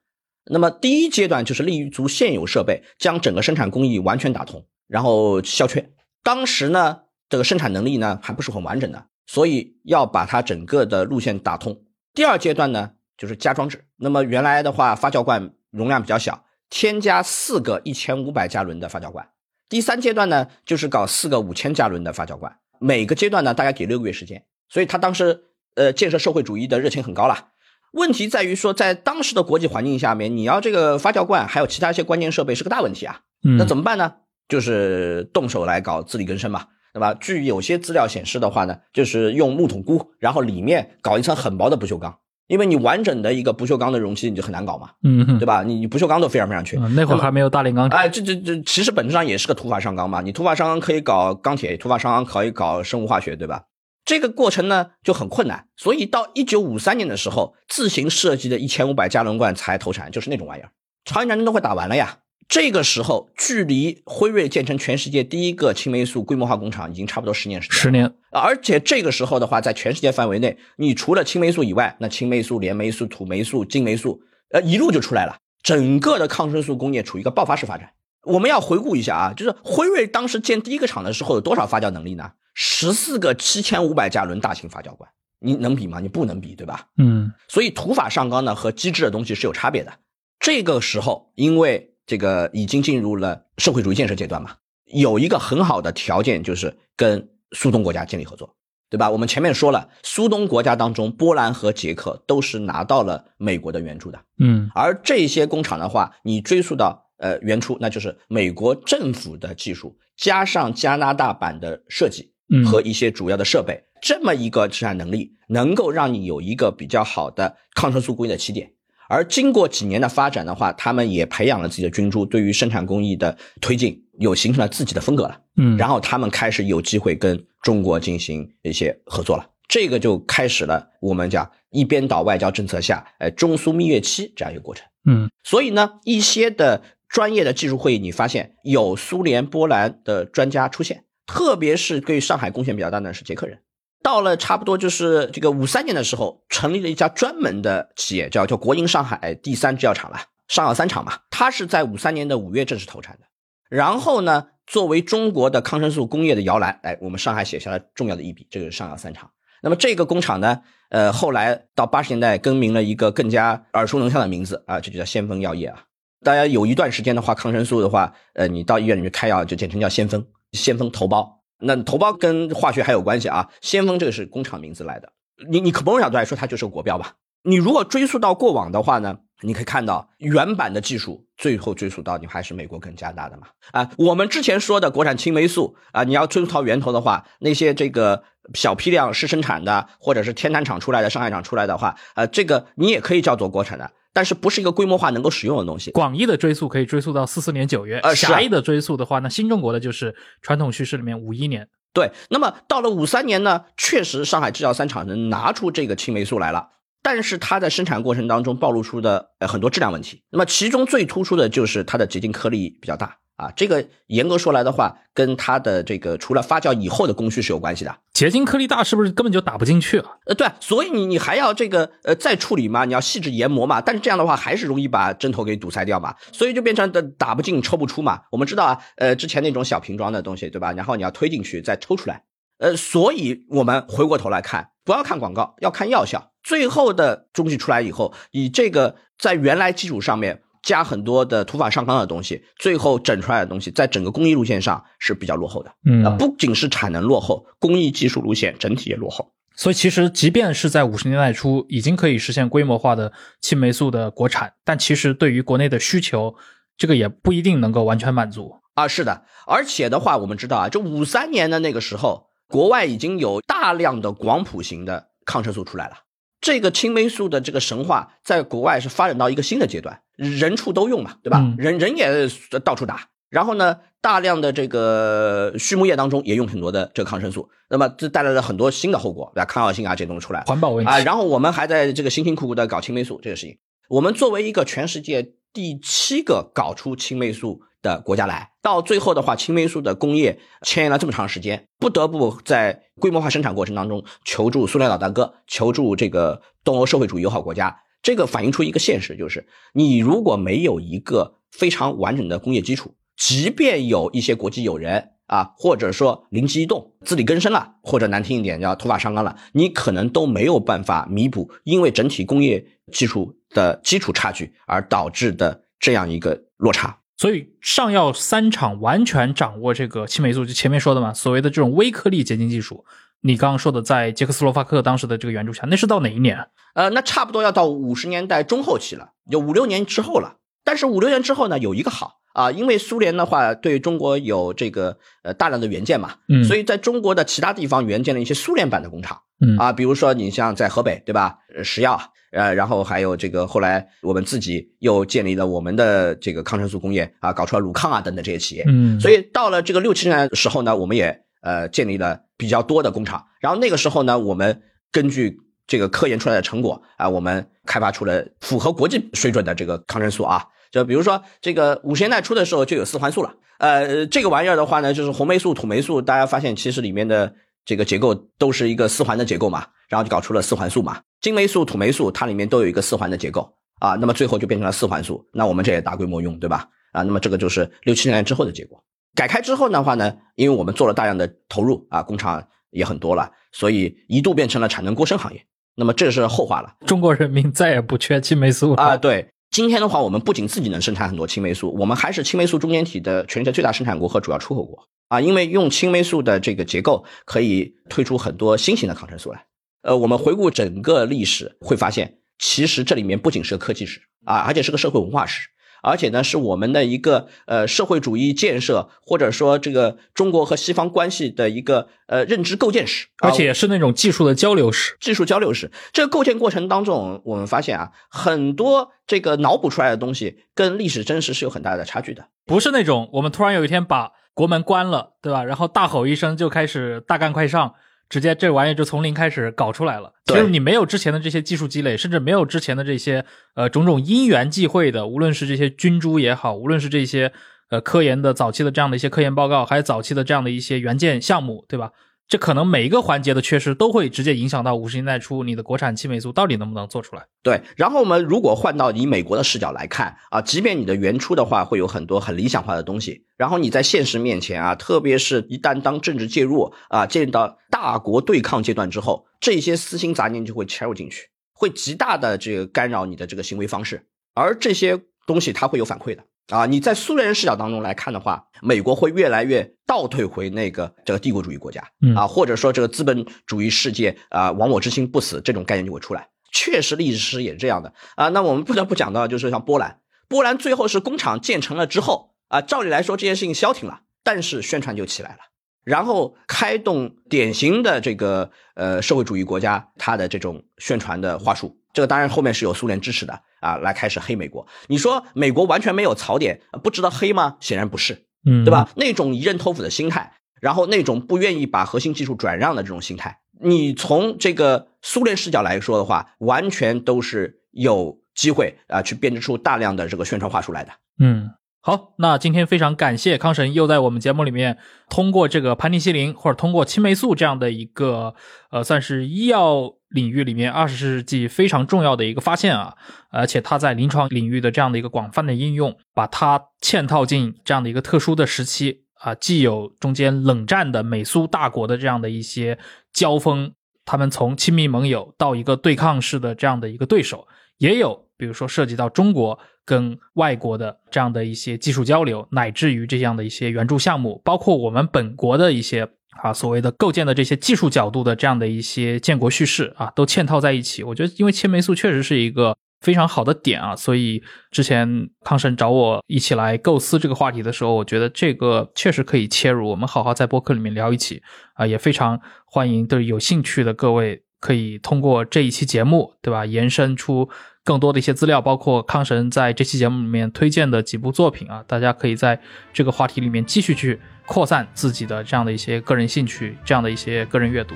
那么第一阶段就是立足现有设备，将整个生产工艺完全打通，然后消缺。当时呢，这个生产能力呢还不是很完整的，所以要把它整个的路线打通。第二阶段呢，就是加装置。那么原来的话，发酵罐容量比较小，添加四个一千五百加仑的发酵罐。第三阶段呢，就是搞四个五千加仑的发酵罐。每个阶段呢，大概给六个月时间。所以他当时呃建设社会主义的热情很高了。问题在于说，在当时的国际环境下面，你要这个发酵罐还有其他一些关键设备是个大问题啊。那怎么办呢？就是动手来搞自力更生嘛，对吧？据有些资料显示的话呢，就是用木桶箍，然后里面搞一层很薄的不锈钢，因为你完整的一个不锈钢的容器你就很难搞嘛，嗯，对吧？你你不锈钢都非常非常缺，那会儿还没有大炼钢，哎，这这这其实本质上也是个土法上钢嘛，你土法上钢可以搞钢铁，土法上钢可以搞生物化学，对吧？这个过程呢就很困难，所以到一九五三年的时候，自行设计的一千五百加仑罐才投产，就是那种玩意儿。朝鲜战争都快打完了呀。这个时候，距离辉瑞建成全世界第一个青霉素规模化工厂已经差不多十年时间。十年，而且这个时候的话，在全世界范围内，你除了青霉素以外，那青霉素、链霉素、土霉素、金霉素，呃，一路就出来了。整个的抗生素工业处于一个爆发式发展。我们要回顾一下啊，就是辉瑞当时建第一个厂的时候有多少发酵能力呢？十四个七千五百加仑大型发酵罐，你能比吗？你不能比，对吧？嗯，所以土法上纲呢和机制的东西是有差别的。这个时候，因为这个已经进入了社会主义建设阶段嘛，有一个很好的条件就是跟苏东国家建立合作，对吧？我们前面说了，苏东国家当中，波兰和捷克都是拿到了美国的援助的，嗯，而这些工厂的话，你追溯到呃原初，那就是美国政府的技术加上加拿大版的设计和一些主要的设备，这么一个生产能力，能够让你有一个比较好的抗生素工艺的起点。而经过几年的发展的话，他们也培养了自己的军珠，对于生产工艺的推进，有形成了自己的风格了。嗯，然后他们开始有机会跟中国进行一些合作了，这个就开始了我们讲一边倒外交政策下，呃，中苏蜜月期这样一个过程。嗯，所以呢，一些的专业的技术会议，你发现有苏联、波兰的专家出现，特别是对上海贡献比较大的是捷克人。到了差不多就是这个五三年的时候，成立了一家专门的企业，叫叫国营上海第三制药厂了，上药三厂嘛。它是在五三年的五月正式投产的。然后呢，作为中国的抗生素工业的摇篮，哎，我们上海写下了重要的一笔，这个是上药三厂。那么这个工厂呢，呃，后来到八十年代更名了一个更加耳熟能详的名字啊，这就叫先锋药业啊。大家有一段时间的话，抗生素的话，呃，你到医院里面开药就简称叫先锋，先锋头孢。那头孢跟化学还有关系啊？先锋这个是工厂名字来的，你你可某种角度来说，它就是个国标吧？你如果追溯到过往的话呢，你可以看到原版的技术，最后追溯到你还是美国跟加拿大的嘛？啊，我们之前说的国产青霉素啊，你要追溯到源头的话，那些这个小批量试生产的，或者是天坛厂出来的、上海厂出来的话，呃，这个你也可以叫做国产的。但是不是一个规模化能够使用的东西。广义的追溯可以追溯到四四年九月，呃，狭义的追溯的话，那新中国的就是传统叙事里面五一年。对，那么到了五三年呢，确实上海制药三厂能拿出这个青霉素来了，但是它在生产过程当中暴露出的呃很多质量问题。那么其中最突出的就是它的结晶颗粒比较大。啊，这个严格说来的话，跟它的这个除了发酵以后的工序是有关系的。结晶颗粒大，是不是根本就打不进去啊？呃，对，所以你你还要这个呃再处理嘛，你要细致研磨嘛。但是这样的话，还是容易把针头给堵塞掉嘛，所以就变成的打不进、抽不出嘛。我们知道啊，呃，之前那种小瓶装的东西，对吧？然后你要推进去再抽出来，呃，所以我们回过头来看，不要看广告，要看药效。最后的东西出来以后，以这个在原来基础上面。加很多的土法上钢的东西，最后整出来的东西，在整个工艺路线上是比较落后的。嗯，不仅是产能落后，工艺技术路线整体也落后。所以，其实即便是在五十年代初已经可以实现规模化的青霉素的国产，但其实对于国内的需求，这个也不一定能够完全满足啊。是的，而且的话，我们知道啊，就五三年的那个时候，国外已经有大量的广谱型的抗生素出来了。这个青霉素的这个神话，在国外是发展到一个新的阶段，人畜都用嘛，对吧？人人也到处打，然后呢，大量的这个畜牧业当中也用很多的这个抗生素，那么这带来了很多新的后果，对吧？抗药性啊这些东西出来，环保问题啊。然后我们还在这个辛辛苦苦的搞青霉素这个事情，我们作为一个全世界第七个搞出青霉素的国家来，到最后的话，青霉素的工业迁延了这么长时间，不得不在规模化生产过程当中求助苏联老大哥，求助这个东欧社会主义友好国家。这个反映出一个现实，就是你如果没有一个非常完整的工业基础，即便有一些国际友人啊，或者说灵机一动、自力更生了，或者难听一点叫头发上纲了，你可能都没有办法弥补因为整体工业技术的基础差距而导致的这样一个落差。所以上药三厂完全掌握这个青霉素，就前面说的嘛，所谓的这种微颗粒结晶技术。你刚刚说的在捷克斯洛伐克当时的这个援助下，那是到哪一年？呃，那差不多要到五十年代中后期了，有五六年之后了。但是五六年之后呢，有一个好啊，因为苏联的话对中国有这个呃大量的援建嘛，嗯，所以在中国的其他地方援建了一些苏联版的工厂，嗯啊，比如说你像在河北对吧，石药，呃，然后还有这个后来我们自己又建立了我们的这个抗生素工业啊，搞出了鲁抗啊等等这些企业，嗯，所以到了这个六七年的时候呢，我们也呃建立了。比较多的工厂，然后那个时候呢，我们根据这个科研出来的成果啊，我们开发出了符合国际水准的这个抗生素啊。就比如说这个五十年代初的时候就有四环素了，呃，这个玩意儿的话呢，就是红霉素、土霉素，大家发现其实里面的这个结构都是一个四环的结构嘛，然后就搞出了四环素嘛。金霉素、土霉素它里面都有一个四环的结构啊，那么最后就变成了四环素。那我们这也大规模用，对吧？啊，那么这个就是六七年之后的结果。改开之后的话呢，因为我们做了大量的投入啊，工厂也很多了，所以一度变成了产能过剩行业。那么这是后话了。中国人民再也不缺青霉素了啊！对，今天的话，我们不仅自己能生产很多青霉素，我们还是青霉素中间体的全世界最大生产国和主要出口国啊！因为用青霉素的这个结构，可以推出很多新型的抗生素来。呃，我们回顾整个历史，会发现其实这里面不仅是个科技史啊，而且是个社会文化史。而且呢，是我们的一个呃社会主义建设，或者说这个中国和西方关系的一个呃认知构建史，而且是那种技术的交流史、技术交流史。这个构建过程当中，我们发现啊，很多这个脑补出来的东西跟历史真实是有很大的差距的，不是那种我们突然有一天把国门关了，对吧？然后大吼一声就开始大干快上。直接这玩意就从零开始搞出来了，其实你没有之前的这些技术积累，甚至没有之前的这些呃种种因缘际会的，无论是这些菌株也好，无论是这些呃科研的早期的这样的一些科研报告，还有早期的这样的一些原件项目，对吧？这可能每一个环节的缺失都会直接影响到五十年代初你的国产青霉素到底能不能做出来。对，然后我们如果换到以美国的视角来看啊，即便你的原初的话会有很多很理想化的东西，然后你在现实面前啊，特别是一旦当政治介入啊，进入到大国对抗阶段之后，这些私心杂念就会切入进去，会极大的这个干扰你的这个行为方式，而这些东西它会有反馈的。啊，你在苏联人视角当中来看的话，美国会越来越倒退回那个这个帝国主义国家，啊，或者说这个资本主义世界啊，亡我之心不死这种概念就会出来。确实，历史也是这样的啊。那我们不得不讲到，就是像波兰，波兰最后是工厂建成了之后啊，照理来说这件事情消停了，但是宣传就起来了，然后开动典型的这个呃社会主义国家它的这种宣传的话术。这个当然后面是有苏联支持的啊，来开始黑美国。你说美国完全没有槽点，不值得黑吗？显然不是，嗯，对吧？那种一任偷斧的心态，然后那种不愿意把核心技术转让的这种心态，你从这个苏联视角来说的话，完全都是有机会啊，去编织出大量的这个宣传话术来的。嗯。好，那今天非常感谢康神又在我们节目里面通过这个盘尼西林或者通过青霉素这样的一个呃，算是医药领域里面二十世纪非常重要的一个发现啊，而且它在临床领域的这样的一个广泛的应用，把它嵌套进这样的一个特殊的时期啊，既有中间冷战的美苏大国的这样的一些交锋，他们从亲密盟友到一个对抗式的这样的一个对手，也有比如说涉及到中国。跟外国的这样的一些技术交流，乃至于这样的一些援助项目，包括我们本国的一些啊所谓的构建的这些技术角度的这样的一些建国叙事啊，都嵌套在一起。我觉得，因为青霉素确实是一个非常好的点啊，所以之前康神找我一起来构思这个话题的时候，我觉得这个确实可以切入，我们好好在播客里面聊一起啊，也非常欢迎对有兴趣的各位可以通过这一期节目，对吧，延伸出。更多的一些资料，包括康神在这期节目里面推荐的几部作品啊，大家可以在这个话题里面继续去扩散自己的这样的一些个人兴趣，这样的一些个人阅读。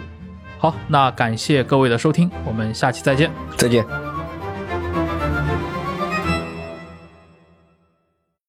好，那感谢各位的收听，我们下期再见，再见。